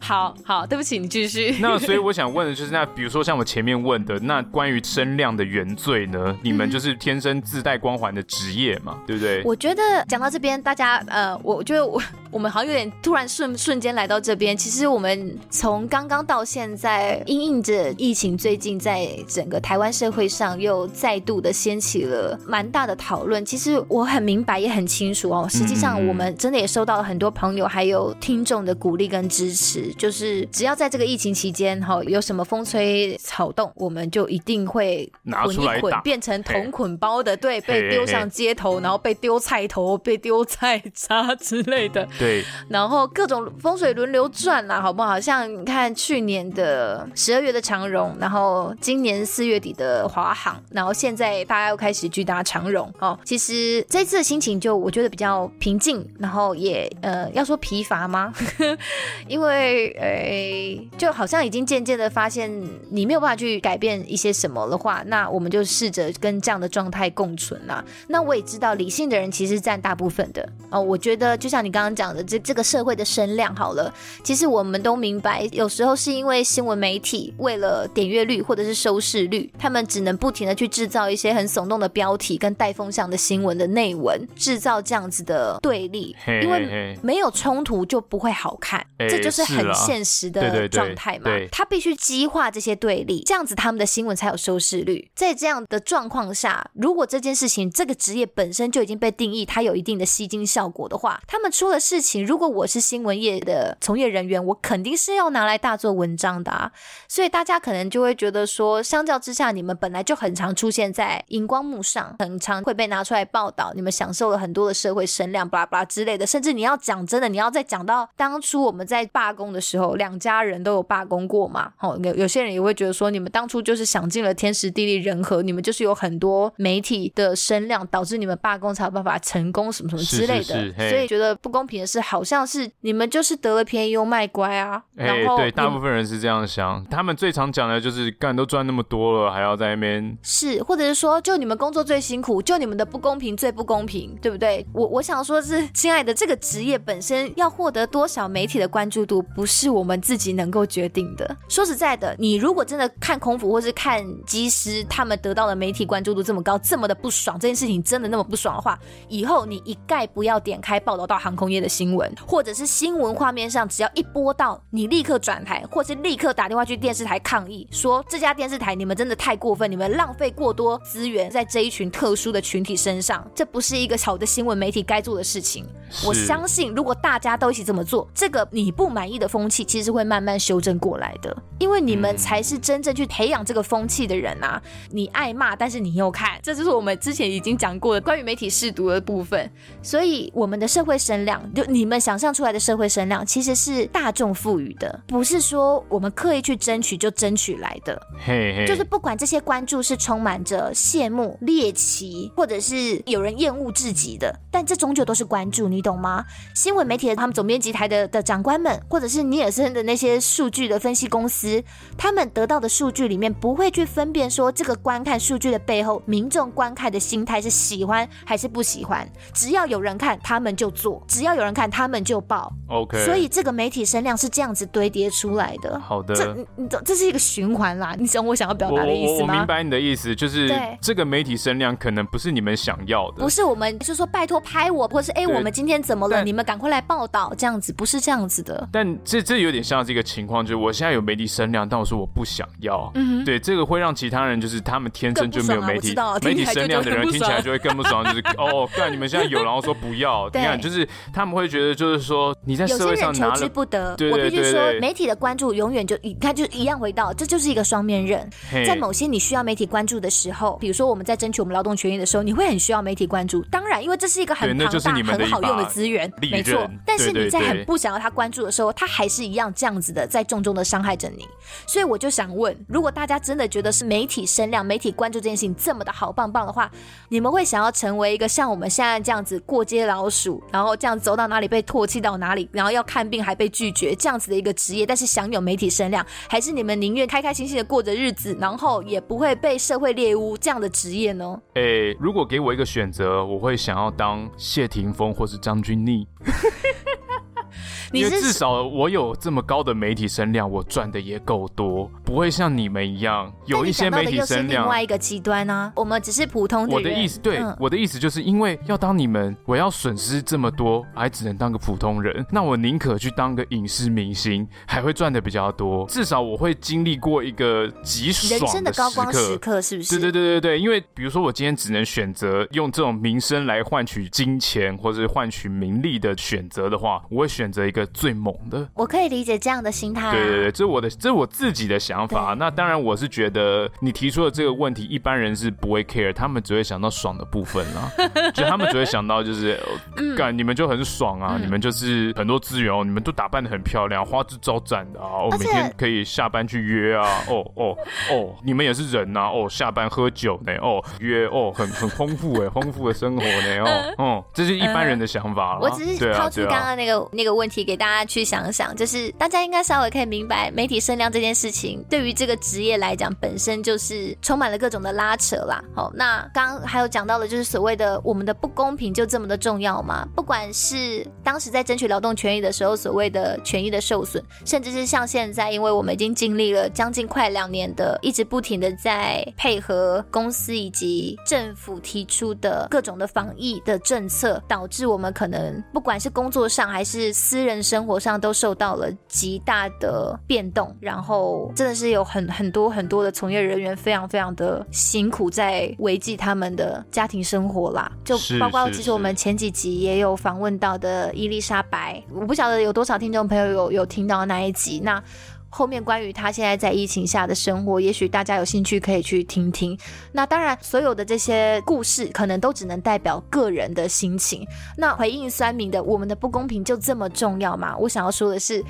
好好，对不起，你继续。那所以我想问的就是，那比如说像我前面问的，那关于声量的原罪呢？你们就是天生自带光环的职业嘛，对不对？我觉得讲到这边，大家呃，我。我觉得我我们好像有点突然瞬瞬间来到这边。其实我们从刚刚到现在，因应着疫情，最近在整个台湾社会上又再度的掀起了蛮大的讨论。其实我很明白，也很清楚哦。实际上，我们真的也收到了很多朋友还有听众的鼓励跟支持。就是只要在这个疫情期间，哈，有什么风吹草动，我们就一定会捆一捆，变成同捆包的，对，被丢上街头，然后被丢菜头，被丢菜渣之类的。对，然后各种风水轮流转啦，好不好？像你看去年的十二月的长荣，然后今年四月底的华航，然后现在大家又开始巨大长荣哦。其实这次的心情就我觉得比较平静，然后也呃要说疲乏吗？因为呃就好像已经渐渐的发现你没有办法去改变一些什么的话，那我们就试着跟这样的状态共存啦。那我也知道理性的人其实占大部分的哦。我觉得就像你刚刚讲的，这这个社会的声量好了，其实我们都明白，有时候是因为新闻媒体为了点阅率或者是收视率，他们只能不停的去制造一些很耸动的标题跟带风向的新闻的内文，制造这样子的对立，因为没有冲突就不会好看，这就是很现实的状态嘛。他必须激化这些对立，这样子他们的新闻才有收视率。在这样的状况下，如果这件事情这个职业本身就已经被定义，它有一定的吸金效果的话，他们出了事情，如果我是新闻业的从业人员，我肯定是要拿来大做文章的啊。所以大家可能就会觉得说，相较之下，你们本来就很常出现在荧光幕上，很常会被拿出来报道，你们享受了很多的社会声量，巴拉巴拉之类的。甚至你要讲真的，你要再讲到当初我们在罢工的时候，两家人都有罢工过嘛？哦，有有些人也会觉得说，你们当初就是想尽了天时地利人和，你们就是有很多媒体的声量，导致你们罢工才有办法成功，什么什么之类的。是是是，所以觉得不公平的是，好像是你们就是得了便宜又卖乖啊。然后对，大部分人是这样想，他们最常讲的就是干都赚那么多了，还要在那边是，或者是说，就你们工作最辛苦，就你们的不公平最不公平，对不对？我我想说是，亲爱的，这个职业本身要获得多少媒体的关注度，不是我们自己能够决定的。说实在的，你如果真的看空服或是看机师，他们得到的媒体关注度这么高，这么的不爽，这件事情真的那么不爽的话，以后你一概不要点开报道到航空业的新闻，或者是新闻画面上只要一播到，你立刻转台，或是立刻打电话去电视台抗议，说这家电视台你们真的太过分，你们浪费过多资源在这一群特殊的群体身上，这不是一个好的新闻媒体该做的事情。我相信，如果大家都一起这么做，这个你不满意的风气其实会慢慢修正过来的，因为你们才是真正去培养这个风气的人啊！你爱骂，但是你又看，这就是我们之前已经讲过的关于媒体试读的部分。所以，我们的社会声量，就你们想象出来的社会声量，其实是大众赋予的，不是说我们刻意去争取就争取来的。嘿嘿，就是不管这些关注是充满着羡慕、猎奇，或者是有人厌恶至极的，但这终究都是关注，你懂吗？新闻媒体的他们总编辑台的的长官们，或者是尼尔森的那些数据的分析公司，他们得到的数据里面不会去分辨说这个观看数据的背后，民众观看的心态是喜欢还是不喜欢，只要有人看，他们就做；只要有人看，他们就报。OK，所以这个媒体声量是这样子堆叠出来的。好的，这你这是一个循环啦。你懂我想要表达的意思吗？我，我明白你的意思，就是这个媒体声量可能不是你们想要的，不是我们就是说拜托拍我，或是哎我们今天怎么了？你们赶快来报道，这样子不是这样子的。但这这有点像这个情况，就是我现在有媒体声量，但我说我不想要。嗯，对，这个会让其他人就是他们天生就没有媒体媒体声量的人听起来就会更不爽，就是哦，干你们现在有，然后说不要，你看就是他们会觉得就是说你在社会上拿了，求之不得。我必须说，媒体的关注永远就一，他就一样回到，这就是一个双面刃。在某些你需要媒体关注的时候，比如说我们在争取我们劳动权益的时候，你会很需要媒体关注。当然，因为这是一个很庞大、很好用的资源，没错。但是你在很不想要他关注的时候，他还是一样这样子的在重重的伤害着你。所以我就想问，如果大家真的觉得是媒体声量、媒体关注这件事情这么的好棒棒的话，你们会想要成为一个像我们现在这样子过街老鼠，然后这样走到哪里被唾弃到哪里，然后要看病还被拒绝这样子的一个职业，但是享有媒体声量，还是你们宁愿开开心心的过着日子，然后也不会被社会猎污这样的职业呢？诶、欸，如果给我一个选择，我会想要当谢霆锋或是张钧甯。因为至少我有这么高的媒体声量，我赚的也够多，不会像你们一样有一些媒体声量。另外一个极端呢、啊，我们只是普通的人。我的意思，对，嗯、我的意思就是因为要当你们，我要损失这么多，还只能当个普通人，那我宁可去当个影视明星，还会赚的比较多。至少我会经历过一个极爽的人生的高光时刻，是不是？对对对对对，因为比如说我今天只能选择用这种名声来换取金钱，或者是换取名利的选择的话，我会选择一个最猛的。我可以理解这样的心态、啊。对对对，这是我的，这是我自己的想法。那当然，我是觉得你提出的这个问题，一般人是不会 care，他们只会想到爽的部分啦。就他们只会想到就是，干、嗯、你们就很爽啊，嗯、你们就是很多资源哦，你们都打扮的很漂亮，花枝招展的啊，我每天可以下班去约啊，哦哦哦，你们也是人呐、啊，哦，下班喝酒呢，哦约哦，很很丰富哎，丰富的生活呢，哦 哦，这是一般人的想法了。我只是抛出刚刚那个那个问题给大家去想想，就是大家应该稍微可以明白，媒体声量这件事情对于这个职业来讲，本身就是充满了各种的拉扯啦。好，那刚还有讲到的，就是所谓的我们的不公平就这么的重要吗？不管是当时在争取劳动权益的时候，所谓的权益的受损，甚至是像现在，因为我们已经经历了将近快两年的，一直不停的在配合公司以及政府提出的各种的防疫的政策，导致我们可能不管是工作上还是私人生活上，都受到了极大的变动。然后真的是有很很多很多的从业人员非常非常的辛苦，在维系他们的家庭生活啦。就包括其实我们前几集也有访问到的伊丽莎白，我不晓得有多少听众朋友有有听到那一集。那后面关于他现在在疫情下的生活，也许大家有兴趣可以去听听。那当然，所有的这些故事可能都只能代表个人的心情。那回应酸民的，我们的不公平就这么重要吗？我想要说的是，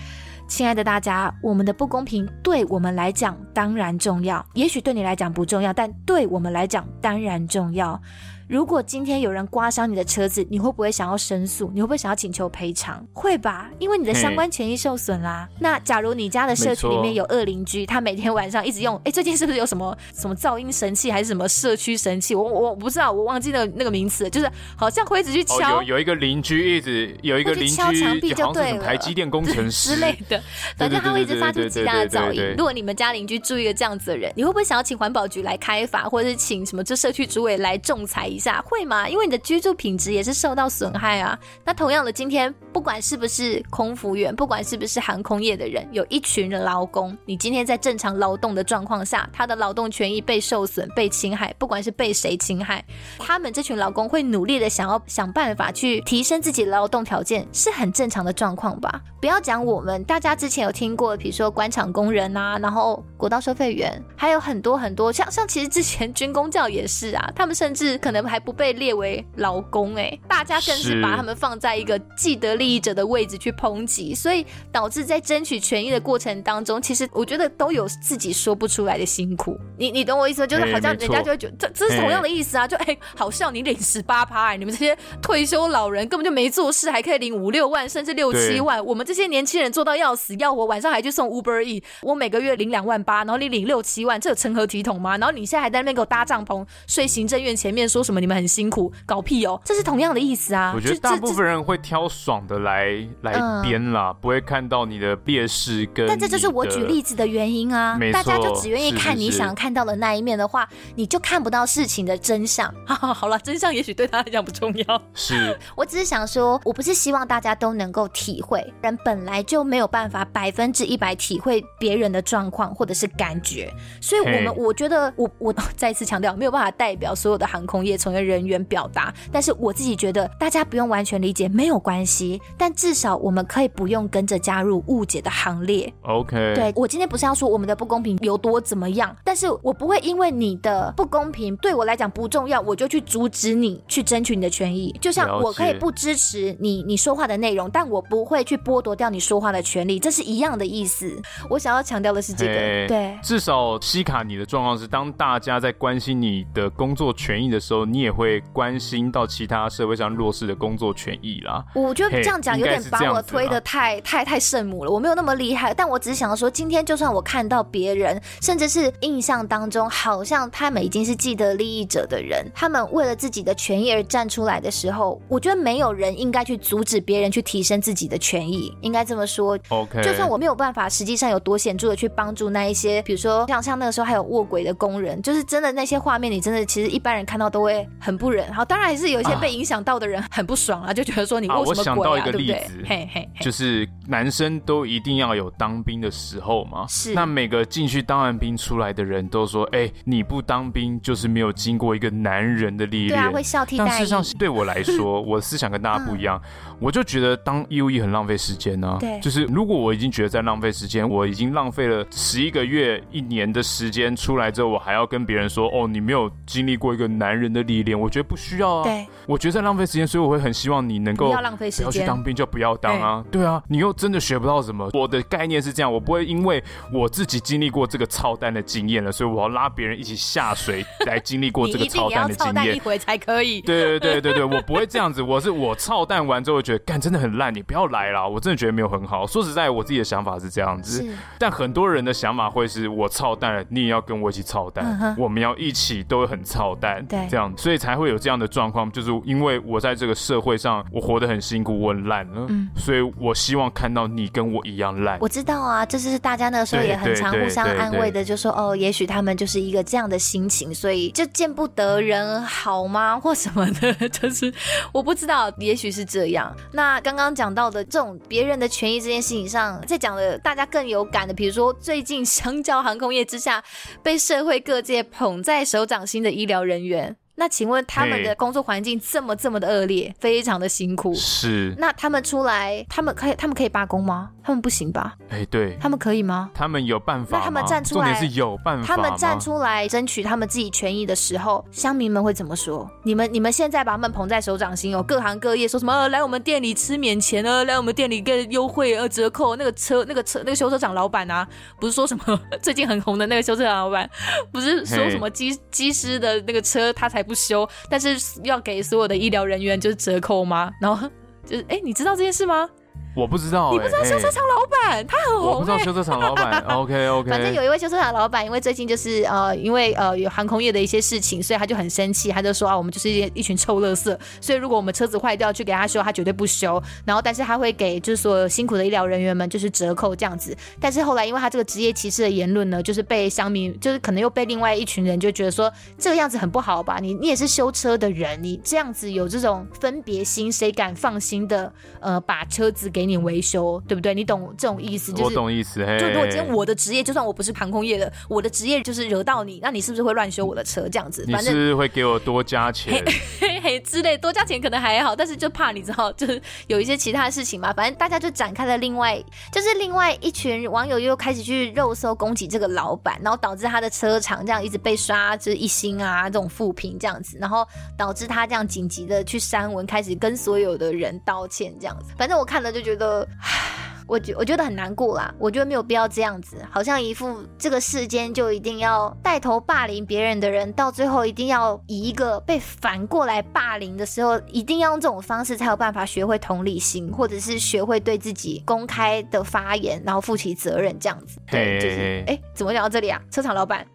亲爱的大家，我们的不公平对我们来讲当然重要，也许对你来讲不重要，但对我们来讲当然重要。如果今天有人刮伤你的车子，你会不会想要申诉？你会不会想要请求赔偿？会吧，因为你的相关权益受损啦。那假如你家的社区里面有恶邻居，他每天晚上一直用，哎，最近是不是有什么什么噪音神器，还是什么社区神器？我我我不知道，我忘记那个那个名词，就是好像会一直去敲。哦、有有一个邻居一直有一个邻居敲墙壁就对了，台积电工程师之类的，反正他会一直发出极大的噪音。如果你们家邻居住一个这样子的人，你会不会想要请环保局来开罚，或者是请什么这社区主委来仲裁下？会吗？因为你的居住品质也是受到损害啊。那同样的，今天不管是不是空服员，不管是不是航空业的人，有一群人劳工，你今天在正常劳动的状况下，他的劳动权益被受损、被侵害，不管是被谁侵害，他们这群劳工会努力的想要想办法去提升自己劳动条件，是很正常的状况吧？不要讲我们，大家之前有听过，比如说官场工人啊，然后国道收费员，还有很多很多，像像其实之前军工教也是啊，他们甚至可能还不被列为劳工哎，大家更是把他们放在一个既得利益者的位置去抨击，所以导致在争取权益的过程当中，其实我觉得都有自己说不出来的辛苦。你你懂我意思吗？就是好像人家就会觉得这这是同样的意思啊，就哎，好像你领十八趴，你们这些退休老人根本就没做事，还可以领五六万甚至六七万，我们这些年轻人做到要死要活，晚上还去送 Uber E，我每个月领两万八，然后你领六七万，这有成何体统吗？然后你现在还在那边给我搭帐篷，睡行政院前面说什么你们很辛苦。搞屁哦，这是同样的意思啊！我觉得大部分人会挑爽的来来编啦，不会看到你的劣势跟。但这就是我举例子的原因啊！大家就只愿意看你想看到的那一面的话，你就看不到事情的真相。好了，真相也许对他来讲不重要。是，我只是想说，我不是希望大家都能够体会，人本来就没有办法百分之一百体会别人的状况或者是感觉，所以我们我觉得我我再次强调，没有办法代表所有的航空业从业人员表达。但是我自己觉得，大家不用完全理解没有关系，但至少我们可以不用跟着加入误解的行列。OK，对，我今天不是要说我们的不公平有多怎么样，但是我不会因为你的不公平对我来讲不重要，我就去阻止你去争取你的权益。就像我可以不支持你你说话的内容，但我不会去剥夺掉你说话的权利，这是一样的意思。我想要强调的是这个，对，至少西卡你的状况是，当大家在关心你的工作权益的时候，你也会关心到其他社会上弱势的工作权益啦。我觉得这样讲有点把我推的太太太圣母了，我没有那么厉害，但我只是想要说，今天就算我看到别人，甚至是印象当中好像他们已经是既得利益者的人，他们为了自己的权益而站出来的时候，我觉得没有人应该去阻止别人去提升自己的权益，应该这么说。OK，就算我没有办法，实际上有多显著的去帮助那一些，比如说像像那个时候还有卧轨的工人，就是真的那些画面，你真的其实一般人看到都会很不忍。好，当然还是有一些被影响到的人很不爽啊，就觉得说你为什么鬼啊，我想到一个例子，对不对？嘿嘿嘿，就是男生都一定要有当兵的时候嘛。是。那每个进去当完兵出来的人都说：“哎、欸，你不当兵就是没有经过一个男人的历练。”对啊，会孝悌。但事实上，对我来说，我的思想跟大家不一样。嗯我就觉得当义务役很浪费时间呢、啊。对，就是如果我已经觉得在浪费时间，我已经浪费了十一个月、一年的时间出来之后，我还要跟别人说：“哦，你没有经历过一个男人的历练。”我觉得不需要啊。对，我觉得在浪费时间，所以我会很希望你能够不要浪费时间，不要去当兵就不要当啊。对啊，你又真的学不到什么。我的概念是这样，我不会因为我自己经历过这个操蛋的经验了，所以我要拉别人一起下水来经历过 这个操蛋的经验。一回才可以。对对对对对，我不会这样子。我是我操蛋完之后，觉得干真的很烂。你不要来了，我真的觉得没有很好。说实在，我自己的想法是这样子，但很多人的想法会是我操蛋了，你也要跟我一起操蛋，嗯、我们要一起都很操蛋，对，这样，所以才会有这样的状况。就是因为我在这个社会上，我活得很辛苦，我很烂了，嗯，所以我希望看到你跟我一样烂。我知道啊，这是大家那个时候也很常互相安慰的，就说哦，也许他们就是一个这样的心情，所以就见不得人好吗，或什么的，就是我不知道，也许是这样。那刚刚。讲到的这种别人的权益这件事情上，在讲的大家更有感的，比如说最近相较航空业之下，被社会各界捧在手掌心的医疗人员。那请问他们的工作环境这么这么的恶劣，非常的辛苦。是。那他们出来，他们可以他们可以罢工吗？他们不行吧？哎，对。他们可以吗？他们有办法。那他们站出来，是有办法。他们站出来争取他们自己权益的时候，乡民们会怎么说？你们你们现在把他们捧在手掌心哦，各行各业说什么、呃、来我们店里吃免钱呢？来我们店里更优惠呃折扣。那个车那个车那个修车厂老板啊，不是说什么 最近很红的那个修车厂老板，不是说什么机机师的那个车他才不休，但是。要给所有的医疗人员就是折扣吗？然后就是哎，你知道这件事吗？我不知道、欸，你不知道修车厂老板、欸、他很红、欸。我不知道修车厂老板，OK OK。反正有一位修车厂老板，因为最近就是呃，因为呃有航空业的一些事情，所以他就很生气，他就说啊，我们就是一一群臭垃圾，所以如果我们车子坏掉去给他修，他绝对不修。然后但是他会给就是所有辛苦的医疗人员们就是折扣这样子。但是后来因为他这个职业歧视的言论呢，就是被乡民就是可能又被另外一群人就觉得说这个样子很不好吧？你你也是修车的人，你这样子有这种分别心，谁敢放心的呃把车子给你维修？对不对？你懂这种意思？就是、我懂意思。嘿，就如果今天我的职业，就算我不是航空业的，我的职业就是惹到你，那你是不是会乱修我的车？这样子，反正你是，是会给我多加钱，嘿嘿嘿之类，多加钱可能还好，但是就怕你知道，就是有一些其他的事情嘛。反正大家就展开了另外，就是另外一群网友又开始去肉搜攻击这个老板，然后导致他的车厂这样一直被刷，就是一星啊这种负评这样子，然后导致他这样紧急的去删文，开始跟所有的人道歉这样子。反正我看了就觉得。的唉我觉我觉得很难过啦，我觉得没有必要这样子，好像一副这个世间就一定要带头霸凌别人的人，到最后一定要以一个被反过来霸凌的时候，一定要用这种方式才有办法学会同理心，或者是学会对自己公开的发言，然后负起责任这样子。对，就是哎，怎么讲到这里啊？车厂老板。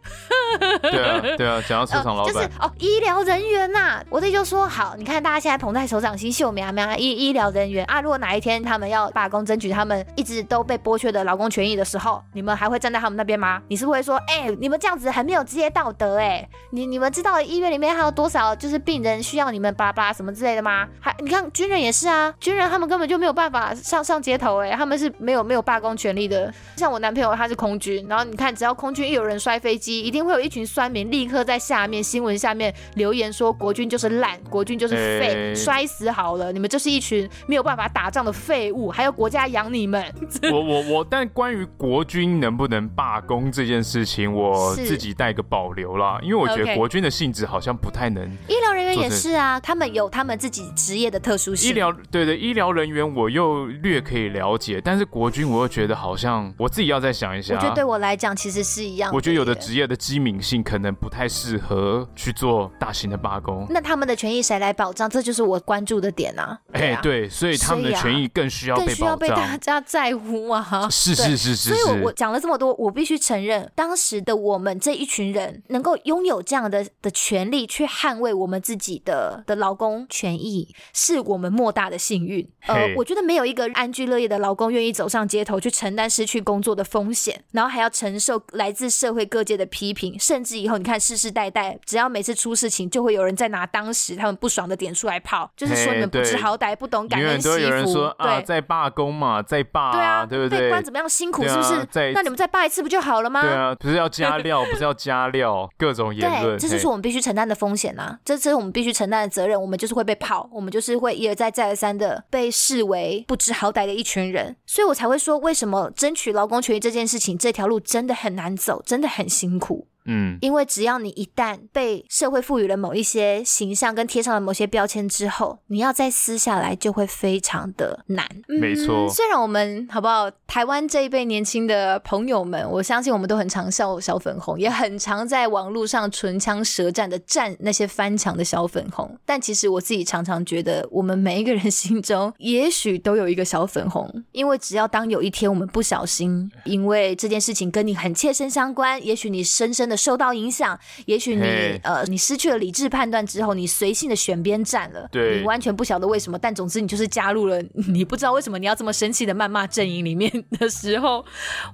对啊，对啊，讲到车厂老板，呃、就是哦，医疗人员呐、啊，我这就说好，你看大家现在捧在手掌心，秀苗苗医医疗人员啊，如果哪一天他们要罢工，争取他们。一直都被剥削的劳工权益的时候，你们还会站在他们那边吗？你是不是会说，哎、欸，你们这样子很没有职业道德、欸？哎，你你们知道医院里面还有多少就是病人需要你们巴拉巴拉什么之类的吗？还你看军人也是啊，军人他们根本就没有办法上上街头、欸，哎，他们是没有没有罢工权利的。像我男朋友他是空军，然后你看只要空军一有人摔飞机，一定会有一群酸民立刻在下面新闻下面留言说国军就是烂，国军就是废，欸、摔死好了，你们就是一群没有办法打仗的废物，还有国家养你们。们。我我我，但关于国军能不能罢工这件事情，我自己带个保留啦，因为我觉得国军的性质好像不太能。医疗人员也是啊，他们有他们自己职业的特殊性。医疗对对，医疗人员我又略可以了解，但是国军我又觉得好像我自己要再想一下。我觉得对我来讲其实是一样。我觉得有的职业的机敏性可能不太适合去做大型的罢工。那他们的权益谁来保障？这就是我关注的点啊。哎，对，所以他们的权益更需要被保障，更需要被大家在乎啊。是是是是。所以我我讲了这么多，我必须承认，当时的我们这一群人能够拥有这样的的权利去捍卫我们自己的的劳工权益，是我们莫大的幸运。呃我觉得没有一个安居乐业的劳工愿意走上街头去承担失去工作的风险，然后还要承受来自社会各界的批评，甚至以后你看世世代代，只要每次出事情，就会有人在拿当时他们不爽的点出来泡，就是说你们不知好歹，不懂感恩惜福。有人说啊，在罢工嘛，在罢，对啊，对不对？被关怎么样辛苦，是不是？那你们再罢一次不就好了吗？对啊，不是要加料，不是要加料，各种言论。对，这就是我们必须承担的风险呐，这这是我们必须承担的责任。我们就是会被泡，我们就是会一而再再而三的被视为不知好歹的一群人，所以我才会说，为什么争取劳工权益这件事情，这条路真的很难走，真的很辛苦。嗯，因为只要你一旦被社会赋予了某一些形象跟贴上了某些标签之后，你要再撕下来就会非常的难。没错，虽然我们好不好，台湾这一辈年轻的朋友们，我相信我们都很常笑小粉红，也很常在网络上唇枪舌战的战那些翻墙的小粉红。但其实我自己常常觉得，我们每一个人心中也许都有一个小粉红，因为只要当有一天我们不小心，因为这件事情跟你很切身相关，也许你深深的。受到影响，也许你、呃，你失去了理智判断之后，你随性的选边站了，对，你完全不晓得为什么，但总之你就是加入了，你不知道为什么你要这么生气的谩骂阵营里面的时候，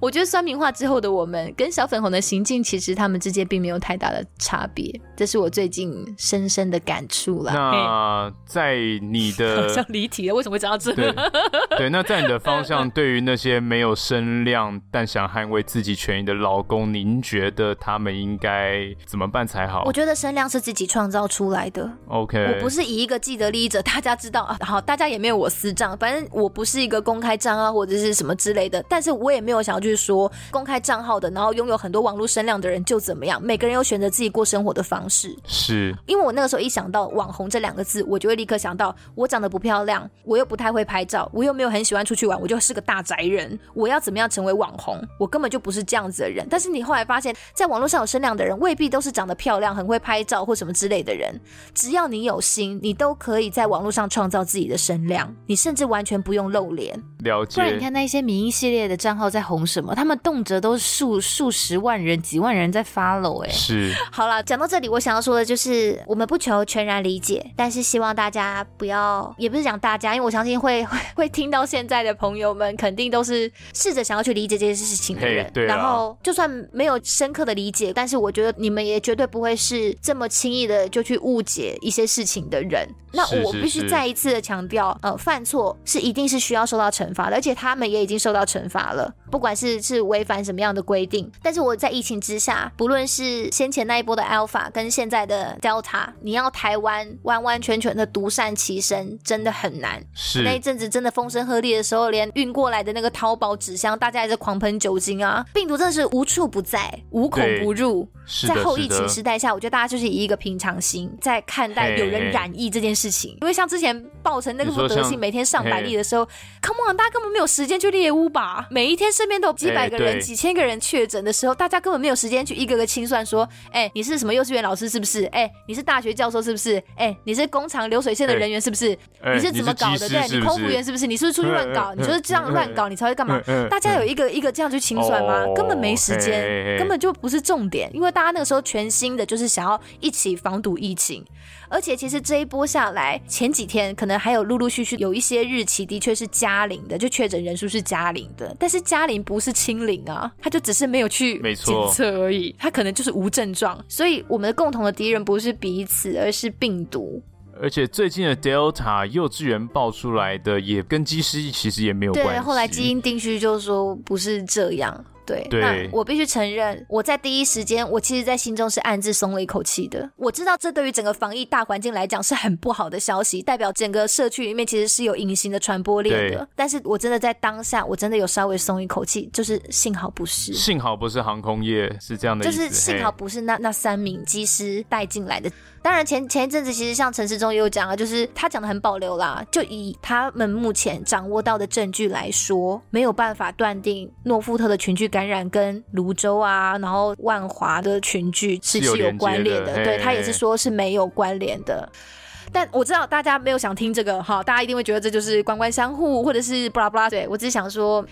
我觉得酸民化之后的我们跟小粉红的行径，其实他们之间并没有太大的差别，这是我最近深深的感触了。那在你 的好像离题了，为什么会讲到这？个，对，那在你的方向，对于那些没有声量但想捍卫自己权益的老公，您觉得他们？应该怎么办才好？我觉得声量是自己创造出来的。OK，我不是以一个既得利益者，大家知道啊，好，大家也没有我私账，反正我不是一个公开账啊或者是什么之类的，但是我也没有想要去说公开账号的，然后拥有很多网络声量的人就怎么样。每个人有选择自己过生活的方式，是因为我那个时候一想到网红这两个字，我就会立刻想到我长得不漂亮，我又不太会拍照，我又没有很喜欢出去玩，我就是个大宅人，我要怎么样成为网红？我根本就不是这样子的人。但是你后来发现，在网络上有声量的人未必都是长得漂亮、很会拍照或什么之类的人。只要你有心，你都可以在网络上创造自己的声量。你甚至完全不用露脸。了解。不然你看那些民音系列的账号在红什么？他们动辄都是数数十万人、几万人在 follow。哎，是。好了，讲到这里，我想要说的就是，我们不求全然理解，但是希望大家不要，也不是讲大家，因为我相信会 会会听到现在的朋友们，肯定都是试着想要去理解这件事情的人。对。然后，就算没有深刻的理解，但是我觉得。你们也绝对不会是这么轻易的就去误解一些事情的人。那我必须再一次的强调，呃，犯错是一定是需要受到惩罚的，而且他们也已经受到惩罚了，不管是是违反什么样的规定。但是我在疫情之下，不论是先前那一波的 Alpha 跟现在的 Delta，你要台湾完完全全的独善其身，真的很难。是那一阵子真的风声鹤唳的时候，连运过来的那个淘宝纸箱，大家还在狂喷酒精啊，病毒真的是无处不在，无孔不入。在后疫情时代下，我觉得大家就是以一个平常心在看待有人染疫这件事情。因为像之前爆成那个副德性，每天上百例的时候，Come on，大家根本没有时间去猎巫吧？每一天身边都有几百个人、几千个人确诊的时候，大家根本没有时间去一个个清算说，哎，你是什么幼稚园老师是不是？哎，你是大学教授是不是？哎，你是工厂流水线的人员是不是？你是怎么搞的？对，你空服员是不是？你是不是出去乱搞？你就是这样乱搞，你才会干嘛？大家有一个一个这样去清算吗？根本没时间，根本就不是重点，因为大家那个时候全。新的就是想要一起防堵疫情，而且其实这一波下来，前几天可能还有陆陆续续有一些日期的确是加零的，就确诊人数是加零的，但是加零不是清零啊，他就只是没有去检测而已，他可能就是无症状。所以我们的共同的敌人不是彼此，而是病毒。而且最近的 Delta 幼稚园爆出来的，也跟机师其实也没有关系。对，后来基因定序就说不是这样。对，对那我必须承认，我在第一时间，我其实，在心中是暗自松了一口气的。我知道这对于整个防疫大环境来讲是很不好的消息，代表整个社区里面其实是有隐形的传播链的。但是我真的在当下，我真的有稍微松一口气，就是幸好不是，幸好不是航空业是这样的，就是幸好不是那那三名机师带进来的。当然前前一阵子其实像陈时中也有讲啊，就是他讲的很保留啦，就以他们目前掌握到的证据来说，没有办法断定诺富特的群聚感染跟泸州啊，然后万华的群聚是是有关联的，对，他也是说是没有关联的。但我知道大家没有想听这个哈，大家一定会觉得这就是官官相护，或者是布拉布拉。对，我只是想说，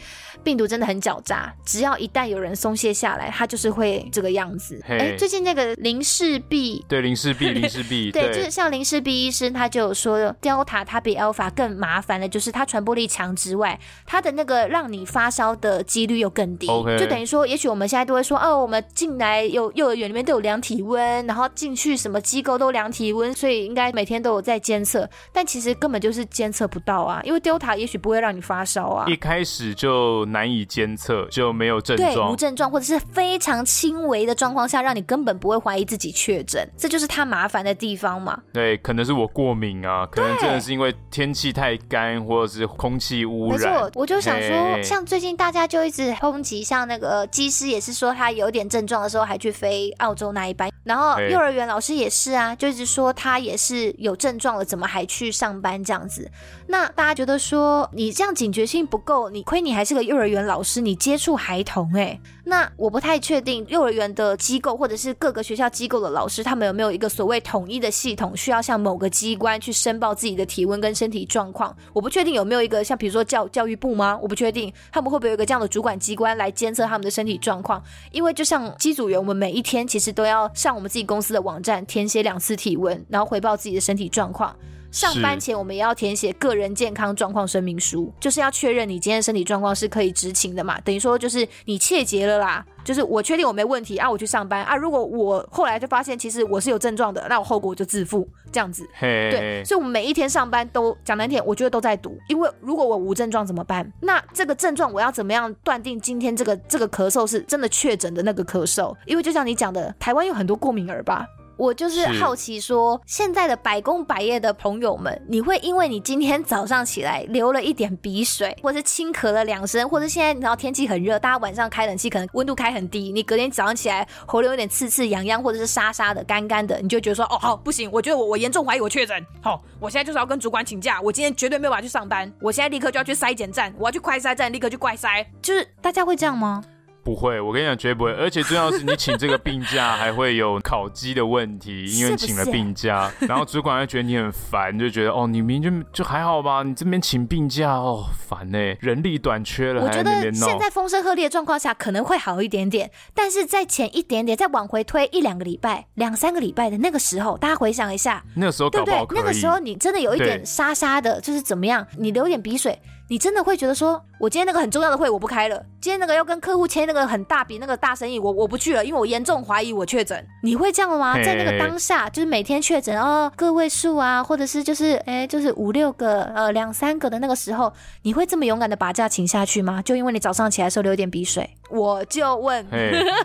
病毒真的很狡诈，只要一旦有人松懈下来，它就是会这个样子。哎、hey，最近那个林氏璧，对林氏璧，林氏璧，对，就是像林氏璧医生，他就有说，Delta 它比 Alpha 更麻烦的，就是它传播力强之外，它的那个让你发烧的几率又更低。Okay. 就等于说，也许我们现在都会说，哦，我们进来有幼儿园里面都有量体温，然后进去什么机构都量体温，所以应该每天都。都有在监测，但其实根本就是监测不到啊，因为 Delta 也许不会让你发烧啊，一开始就难以监测，就没有症状，对，无症状或者是非常轻微的状况下，让你根本不会怀疑自己确诊，这就是它麻烦的地方嘛。对，可能是我过敏啊，可能真的是因为天气太干，或者是空气污染。没错，我就想说，像最近大家就一直抨击，像那个机师也是说他有点症状的时候还去飞澳洲那一班，然后幼儿园老师也是啊，就一直说他也是有。症状了，怎么还去上班这样子？那大家觉得说你这样警觉性不够，你亏你还是个幼儿园老师，你接触孩童哎、欸。那我不太确定幼儿园的机构或者是各个学校机构的老师，他们有没有一个所谓统一的系统，需要向某个机关去申报自己的体温跟身体状况。我不确定有没有一个像比如说教教育部吗？我不确定他们会不会有一个这样的主管机关来监测他们的身体状况。因为就像机组员，我们每一天其实都要上我们自己公司的网站填写两次体温，然后回报自己的身体状况。上班前我们也要填写个人健康状况声明书，就是要确认你今天身体状况是可以执勤的嘛？等于说就是你切结了啦，就是我确定我没问题啊，我去上班啊。如果我后来就发现其实我是有症状的，那我后果我就自负这样子。Hey. 对，所以我们每一天上班都讲难听，我觉得都在赌，因为如果我无症状怎么办？那这个症状我要怎么样断定今天这个这个咳嗽是真的确诊的那个咳嗽？因为就像你讲的，台湾有很多过敏儿吧。我就是好奇说，现在的百工百业的朋友们，你会因为你今天早上起来流了一点鼻水，或是轻咳了两声，或者现在你知道天气很热，大家晚上开冷气，可能温度开很低，你隔天早上起来喉咙有点刺刺痒痒，或者是沙沙的干干的，你就觉得说，哦好不行，我觉得我我严重怀疑我确诊，好，我现在就是要跟主管请假，我今天绝对没有办法去上班，我现在立刻就要去筛检站，我要去快筛站，立刻去快筛，就是大家会这样吗？不会，我跟你讲绝对不会，而且重要的是你请这个病假还会有烤鸡的问题，因为你请了病假，是 是然后主管会觉得你很烦，就觉得哦，你明明就就还好吧，你这边请病假哦，烦呢，人力短缺了。我觉得现在风声鹤唳的状况下可能会好一点点，但是在前一点点，再往回推一两个礼拜、两三个礼拜的那个时候，大家回想一下，那个时候对不对？那个时候你真的有一点沙沙的，就是怎么样？你流点鼻水。你真的会觉得说，我今天那个很重要的会我不开了，今天那个要跟客户签那个很大笔那个大生意，我我不去了，因为我严重怀疑我确诊。你会这样吗？在那个当下，就是每天确诊哦，个位数啊，或者是就是哎，就是五六个呃两三个的那个时候，你会这么勇敢的把假请下去吗？就因为你早上起来的时候流点鼻水？我就问，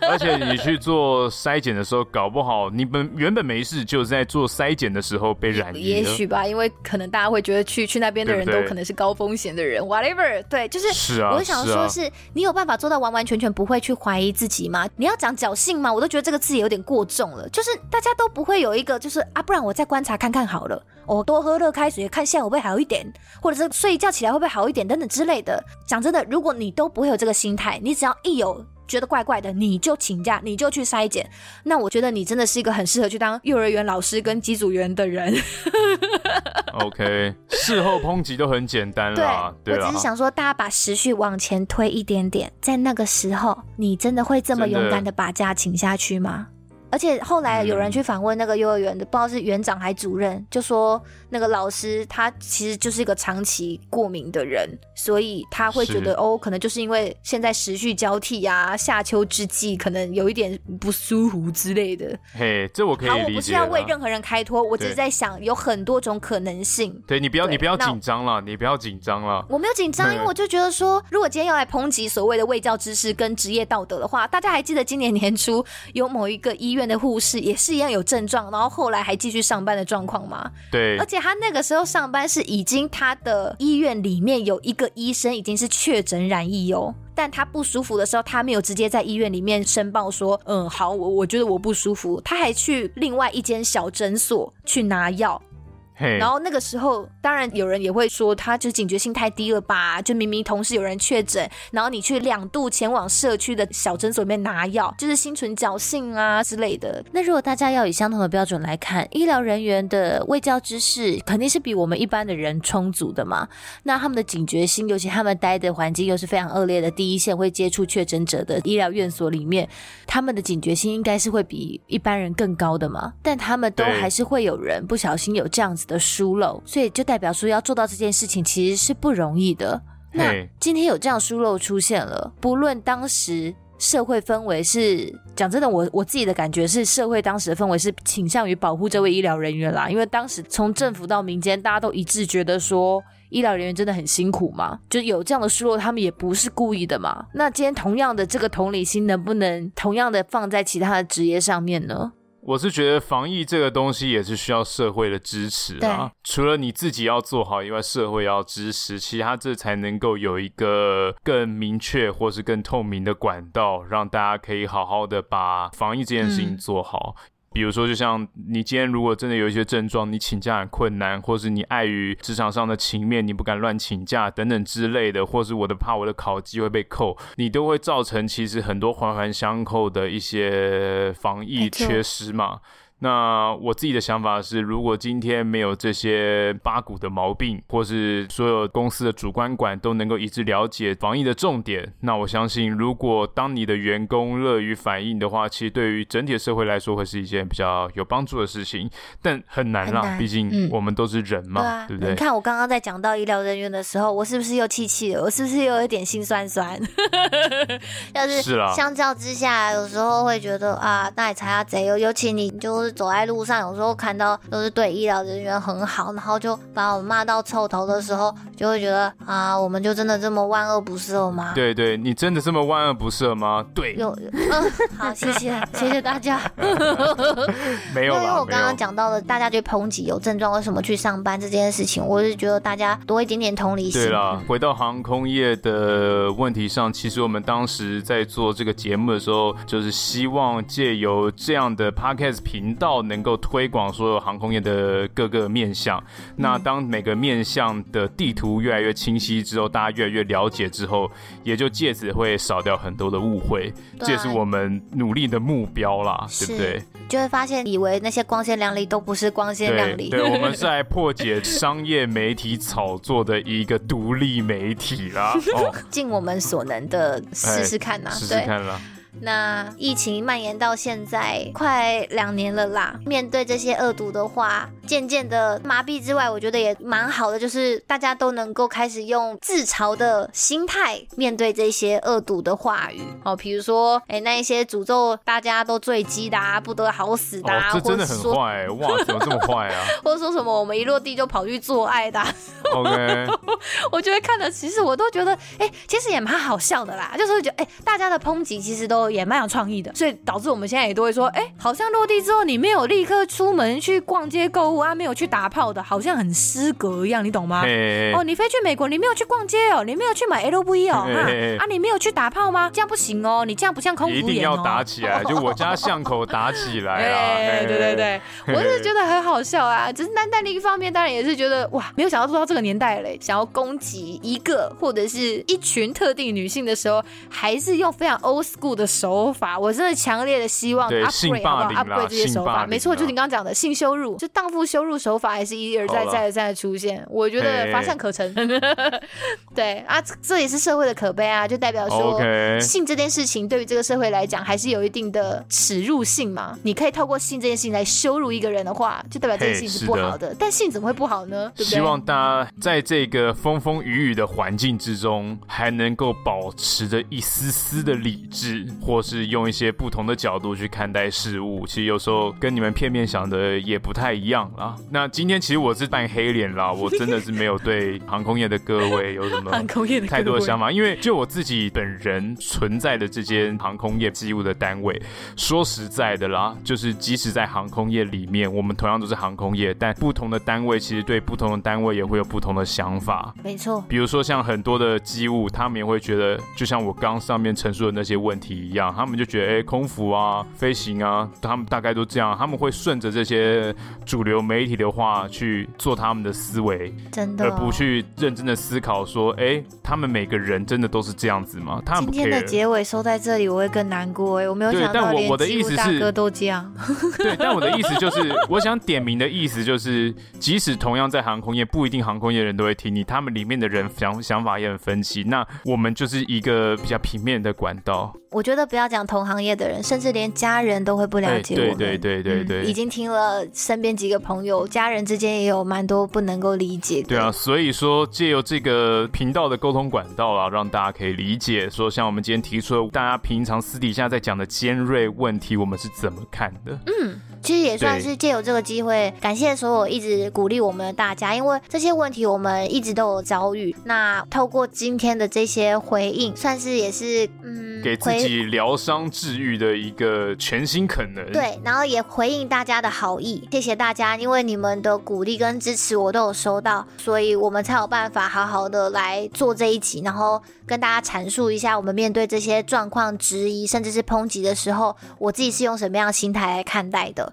而且你去做筛检的时候，搞不好你本原本没事，就是在做筛检的时候被染疫。也许吧，因为可能大家会觉得去去那边的人都可能是高风险的人。Whatever，对，就是，是啊，我想说，是你有办法做到完完全全不会去怀疑自己吗？你要讲侥幸吗？我都觉得这个字也有点过重了。就是大家都不会有一个，就是啊，不然我再观察看看好了。我、哦、多喝热开水，看下午会不会好一点，或者是睡一觉起来会不会好一点，等等之类的。讲真的，如果你都不会有这个心态，你只要一有觉得怪怪的，你就请假，你就去筛检。那我觉得你真的是一个很适合去当幼儿园老师跟机组员的人。OK，事后抨击都很简单啦。对，对，我只是想说，大家把时序往前推一点点，在那个时候，你真的会这么勇敢的把假请下去吗？而且后来有人去访问那个幼儿园的，不知道是园长还主任，就说那个老师他其实就是一个长期过敏的人，所以他会觉得哦，可能就是因为现在时序交替啊，夏秋之际，可能有一点不舒服之类的。嘿，这我可以理解。好，我不是要为任何人开脱，我只是在想有很多种可能性。对，你不要，你不要紧张了，你不要紧张了。我没有紧张，因为我就觉得说，如果今天要来抨击所谓的卫教知识跟职业道德的话，大家还记得今年年初有某一个医院的护士也是一样有症状，然后后来还继续上班的状况吗？对，而且他那个时候上班是已经他的医院里面有一个医生已经是确诊染疫哦，但他不舒服的时候，他没有直接在医院里面申报说，嗯，好，我我觉得我不舒服，他还去另外一间小诊所去拿药。Hey. 然后那个时候，当然有人也会说，他就警觉性太低了吧？就明明同时有人确诊，然后你去两度前往社区的小诊所里面拿药，就是心存侥幸啊之类的。那如果大家要以相同的标准来看，医疗人员的卫教知识肯定是比我们一般的人充足的嘛？那他们的警觉性，尤其他们待的环境又是非常恶劣的，第一线会接触确诊者的医疗院所里面，他们的警觉性应该是会比一般人更高的嘛？但他们都还是会有人不小心有这样子的疏漏，所以就代表说要做到这件事情其实是不容易的。那今天有这样疏漏出现了，不论当时社会氛围是讲真的，我我自己的感觉是社会当时的氛围是倾向于保护这位医疗人员啦，因为当时从政府到民间，大家都一致觉得说医疗人员真的很辛苦嘛，就有这样的疏漏，他们也不是故意的嘛。那今天同样的这个同理心，能不能同样的放在其他的职业上面呢？我是觉得防疫这个东西也是需要社会的支持啊，除了你自己要做好以外，社会要支持，其他这才能够有一个更明确或是更透明的管道，让大家可以好好的把防疫这件事情做好。嗯比如说，就像你今天如果真的有一些症状，你请假很困难，或是你碍于职场上的情面，你不敢乱请假等等之类的，或是我的怕我的考绩会被扣，你都会造成其实很多环环相扣的一些防疫缺失嘛。那我自己的想法是，如果今天没有这些八股的毛病，或是所有公司的主管管都能够一致了解防疫的重点，那我相信，如果当你的员工乐于反应的话，其实对于整体的社会来说，会是一件比较有帮助的事情。但很难啦，毕竟我们都是人嘛，嗯、对不对？你看我刚刚在讲到医疗人员的时候，我是不是又气气了？我是不是又有一点心酸酸？要是相较之下，有时候会觉得啊，那也才要贼哦，尤其你就是。走在路上，有时候看到都是对医疗人员很好，然后就把我骂到臭头的时候，就会觉得啊，我们就真的这么万恶不赦吗？对对，你真的这么万恶不赦吗？对，有，嗯，好，谢谢，谢谢大家。没有，因为我刚刚讲到了大家去抨击有症状为什么去上班这件事情，我是觉得大家多一点点同理心。对了，回到航空业的问题上，其实我们当时在做这个节目的时候，就是希望借由这样的 podcast 频道。到能够推广所有航空业的各个面向，那当每个面向的地图越来越清晰之后，大家越来越了解之后，也就借此会少掉很多的误会，这也是我们努力的目标啦，对不对？就会发现，以为那些光鲜亮丽都不是光鲜亮丽。对，对，我们是来破解商业媒体炒作的一个独立媒体啦，尽我们所能的试试看呐，试试看啦。那疫情蔓延到现在快两年了啦，面对这些恶毒的话，渐渐的麻痹之外，我觉得也蛮好的，就是大家都能够开始用自嘲的心态面对这些恶毒的话语哦，比如说，哎、欸，那一些诅咒大家都坠机的啊，不得好死的啊，哦、这真的很坏、欸，哇，怎么这么坏啊？或者说什么我们一落地就跑去做爱的、啊、，OK，我觉得看了，其实我都觉得，哎、欸，其实也蛮好笑的啦，就是会觉得，哎、欸，大家的抨击其实都。也蛮有创意的，所以导致我们现在也都会说，哎、欸，好像落地之后你没有立刻出门去逛街购物啊，没有去打炮的，好像很失格一样，你懂吗？嘿嘿哦，你飞去美国，你没有去逛街哦，你没有去买 LV 哦，嘿嘿啊，你没有去打炮吗？这样不行哦，你这样不像空服员哦。一定要打起来，就我家巷口打起来啊！哎，对对对，我是觉得很好笑啊。只是单单另一方面，当然也是觉得哇，没有想到做到这个年代嘞，想要攻击一个或者是一群特定女性的时候，还是用非常 old school 的。手法，我真的强烈的希望 upgrade 好不好？upgrade 这些手法，没错，就是你刚刚讲的性羞辱，就荡妇羞辱手法还是一而再、再而再的出现，我觉得乏善可陈。对啊，这也是社会的可悲啊，就代表说性这件事情对于这个社会来讲还是有一定的耻辱性嘛。你可以透过性这件事情来羞辱一个人的话，就代表这件事情是不好的。但性怎么会不好呢？对不对？希望大家在这个风风雨雨的环境之中，还能够保持着一丝丝的理智，或是用一些不同的角度去看待事物。其实有时候跟你们片面想的也不太一样啦。那今天其实我是扮黑脸啦，我真的是没有对航空业的各位有什么太多的想法，因为就我自己本人存在的这间航空业机务的单位，说实在的啦，就是即使在航空业里面，我们同样都是航空业，但不同的单位其实对不同的单位也会有不同的想法。没错，比如说像很多的机务，他们也会觉得，就像我刚上面陈述的那些问题一样，他们就觉得，哎、欸，空服啊，飞行啊，他们大概都这样，他们会顺着这些主流媒体的话去做他们的思维，真的、哦，而不去认真的思考说，哎、欸，他们每个人真的都是这样子吗？他们今天的结尾收在这里，我会更难过哎，我没有想到连机务大哥都这样。对，但我的意思就是，我想点名的意思就是，即使同样在航空业，不一定航空业的人都会听你，他们里面的人想想法也很分歧。那我们就是一个比较平面的管道。我觉得不要讲同行业的人，甚至连家人都会不了解我们。对对对对对，嗯，已经听了身边几个朋友，家人之间也有蛮多不能够理解的。对啊，所以说借由这个频道的沟通管道啊，让大家可以理解，说像我们今天提出的，大家平常私底下在讲的尖锐问题，我们是怎么看的？嗯。其实也算是借由这个机会，感谢所有一直鼓励我们的大家，因为这些问题我们一直都有遭遇。那透过今天的这些回应，算是也是嗯，给自己疗伤治愈的一个全新可能。对，然后也回应大家的好意，谢谢大家，因为你们的鼓励跟支持我都有收到，所以我们才有办法好好的来做这一集，然后跟大家阐述一下我们面对这些状况、质疑甚至是抨击的时候，我自己是用什么样的心态来看待的。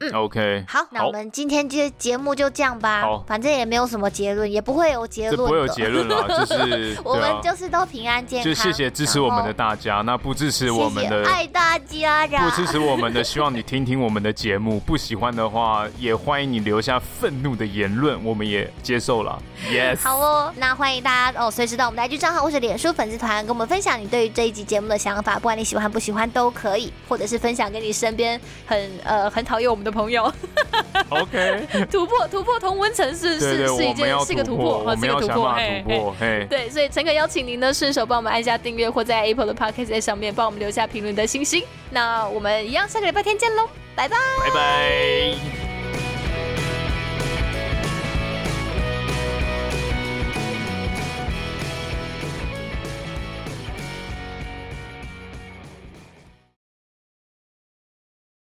嗯，OK，好，那我们今天这节目就这样吧。好，反正也没有什么结论，也不会有结论，不会有结论了，就是我们就是都平安健康。就谢谢支持我们的大家，那不支持我们的，爱大家，不支持我们的，希望你听听我们的节目，不喜欢的话也欢迎你留下愤怒的言论，我们也接受了。Yes，好哦，那欢迎大家哦，随时到我们的 IG 账号或者脸书粉丝团跟我们分享你对于这一集节目的想法，不管你喜欢不喜欢都可以，或者是分享给你身边很呃很讨厌我们的朋友。OK，突破突破同温层是是是一件是一个突破，我们要想办法突破，嘿，对，所以诚恳邀请您呢，顺手帮我们按下订阅，或在 Apple 的 Podcast 上面帮我们留下评论的星星。那我们一样下个礼拜天见喽，拜拜，拜拜。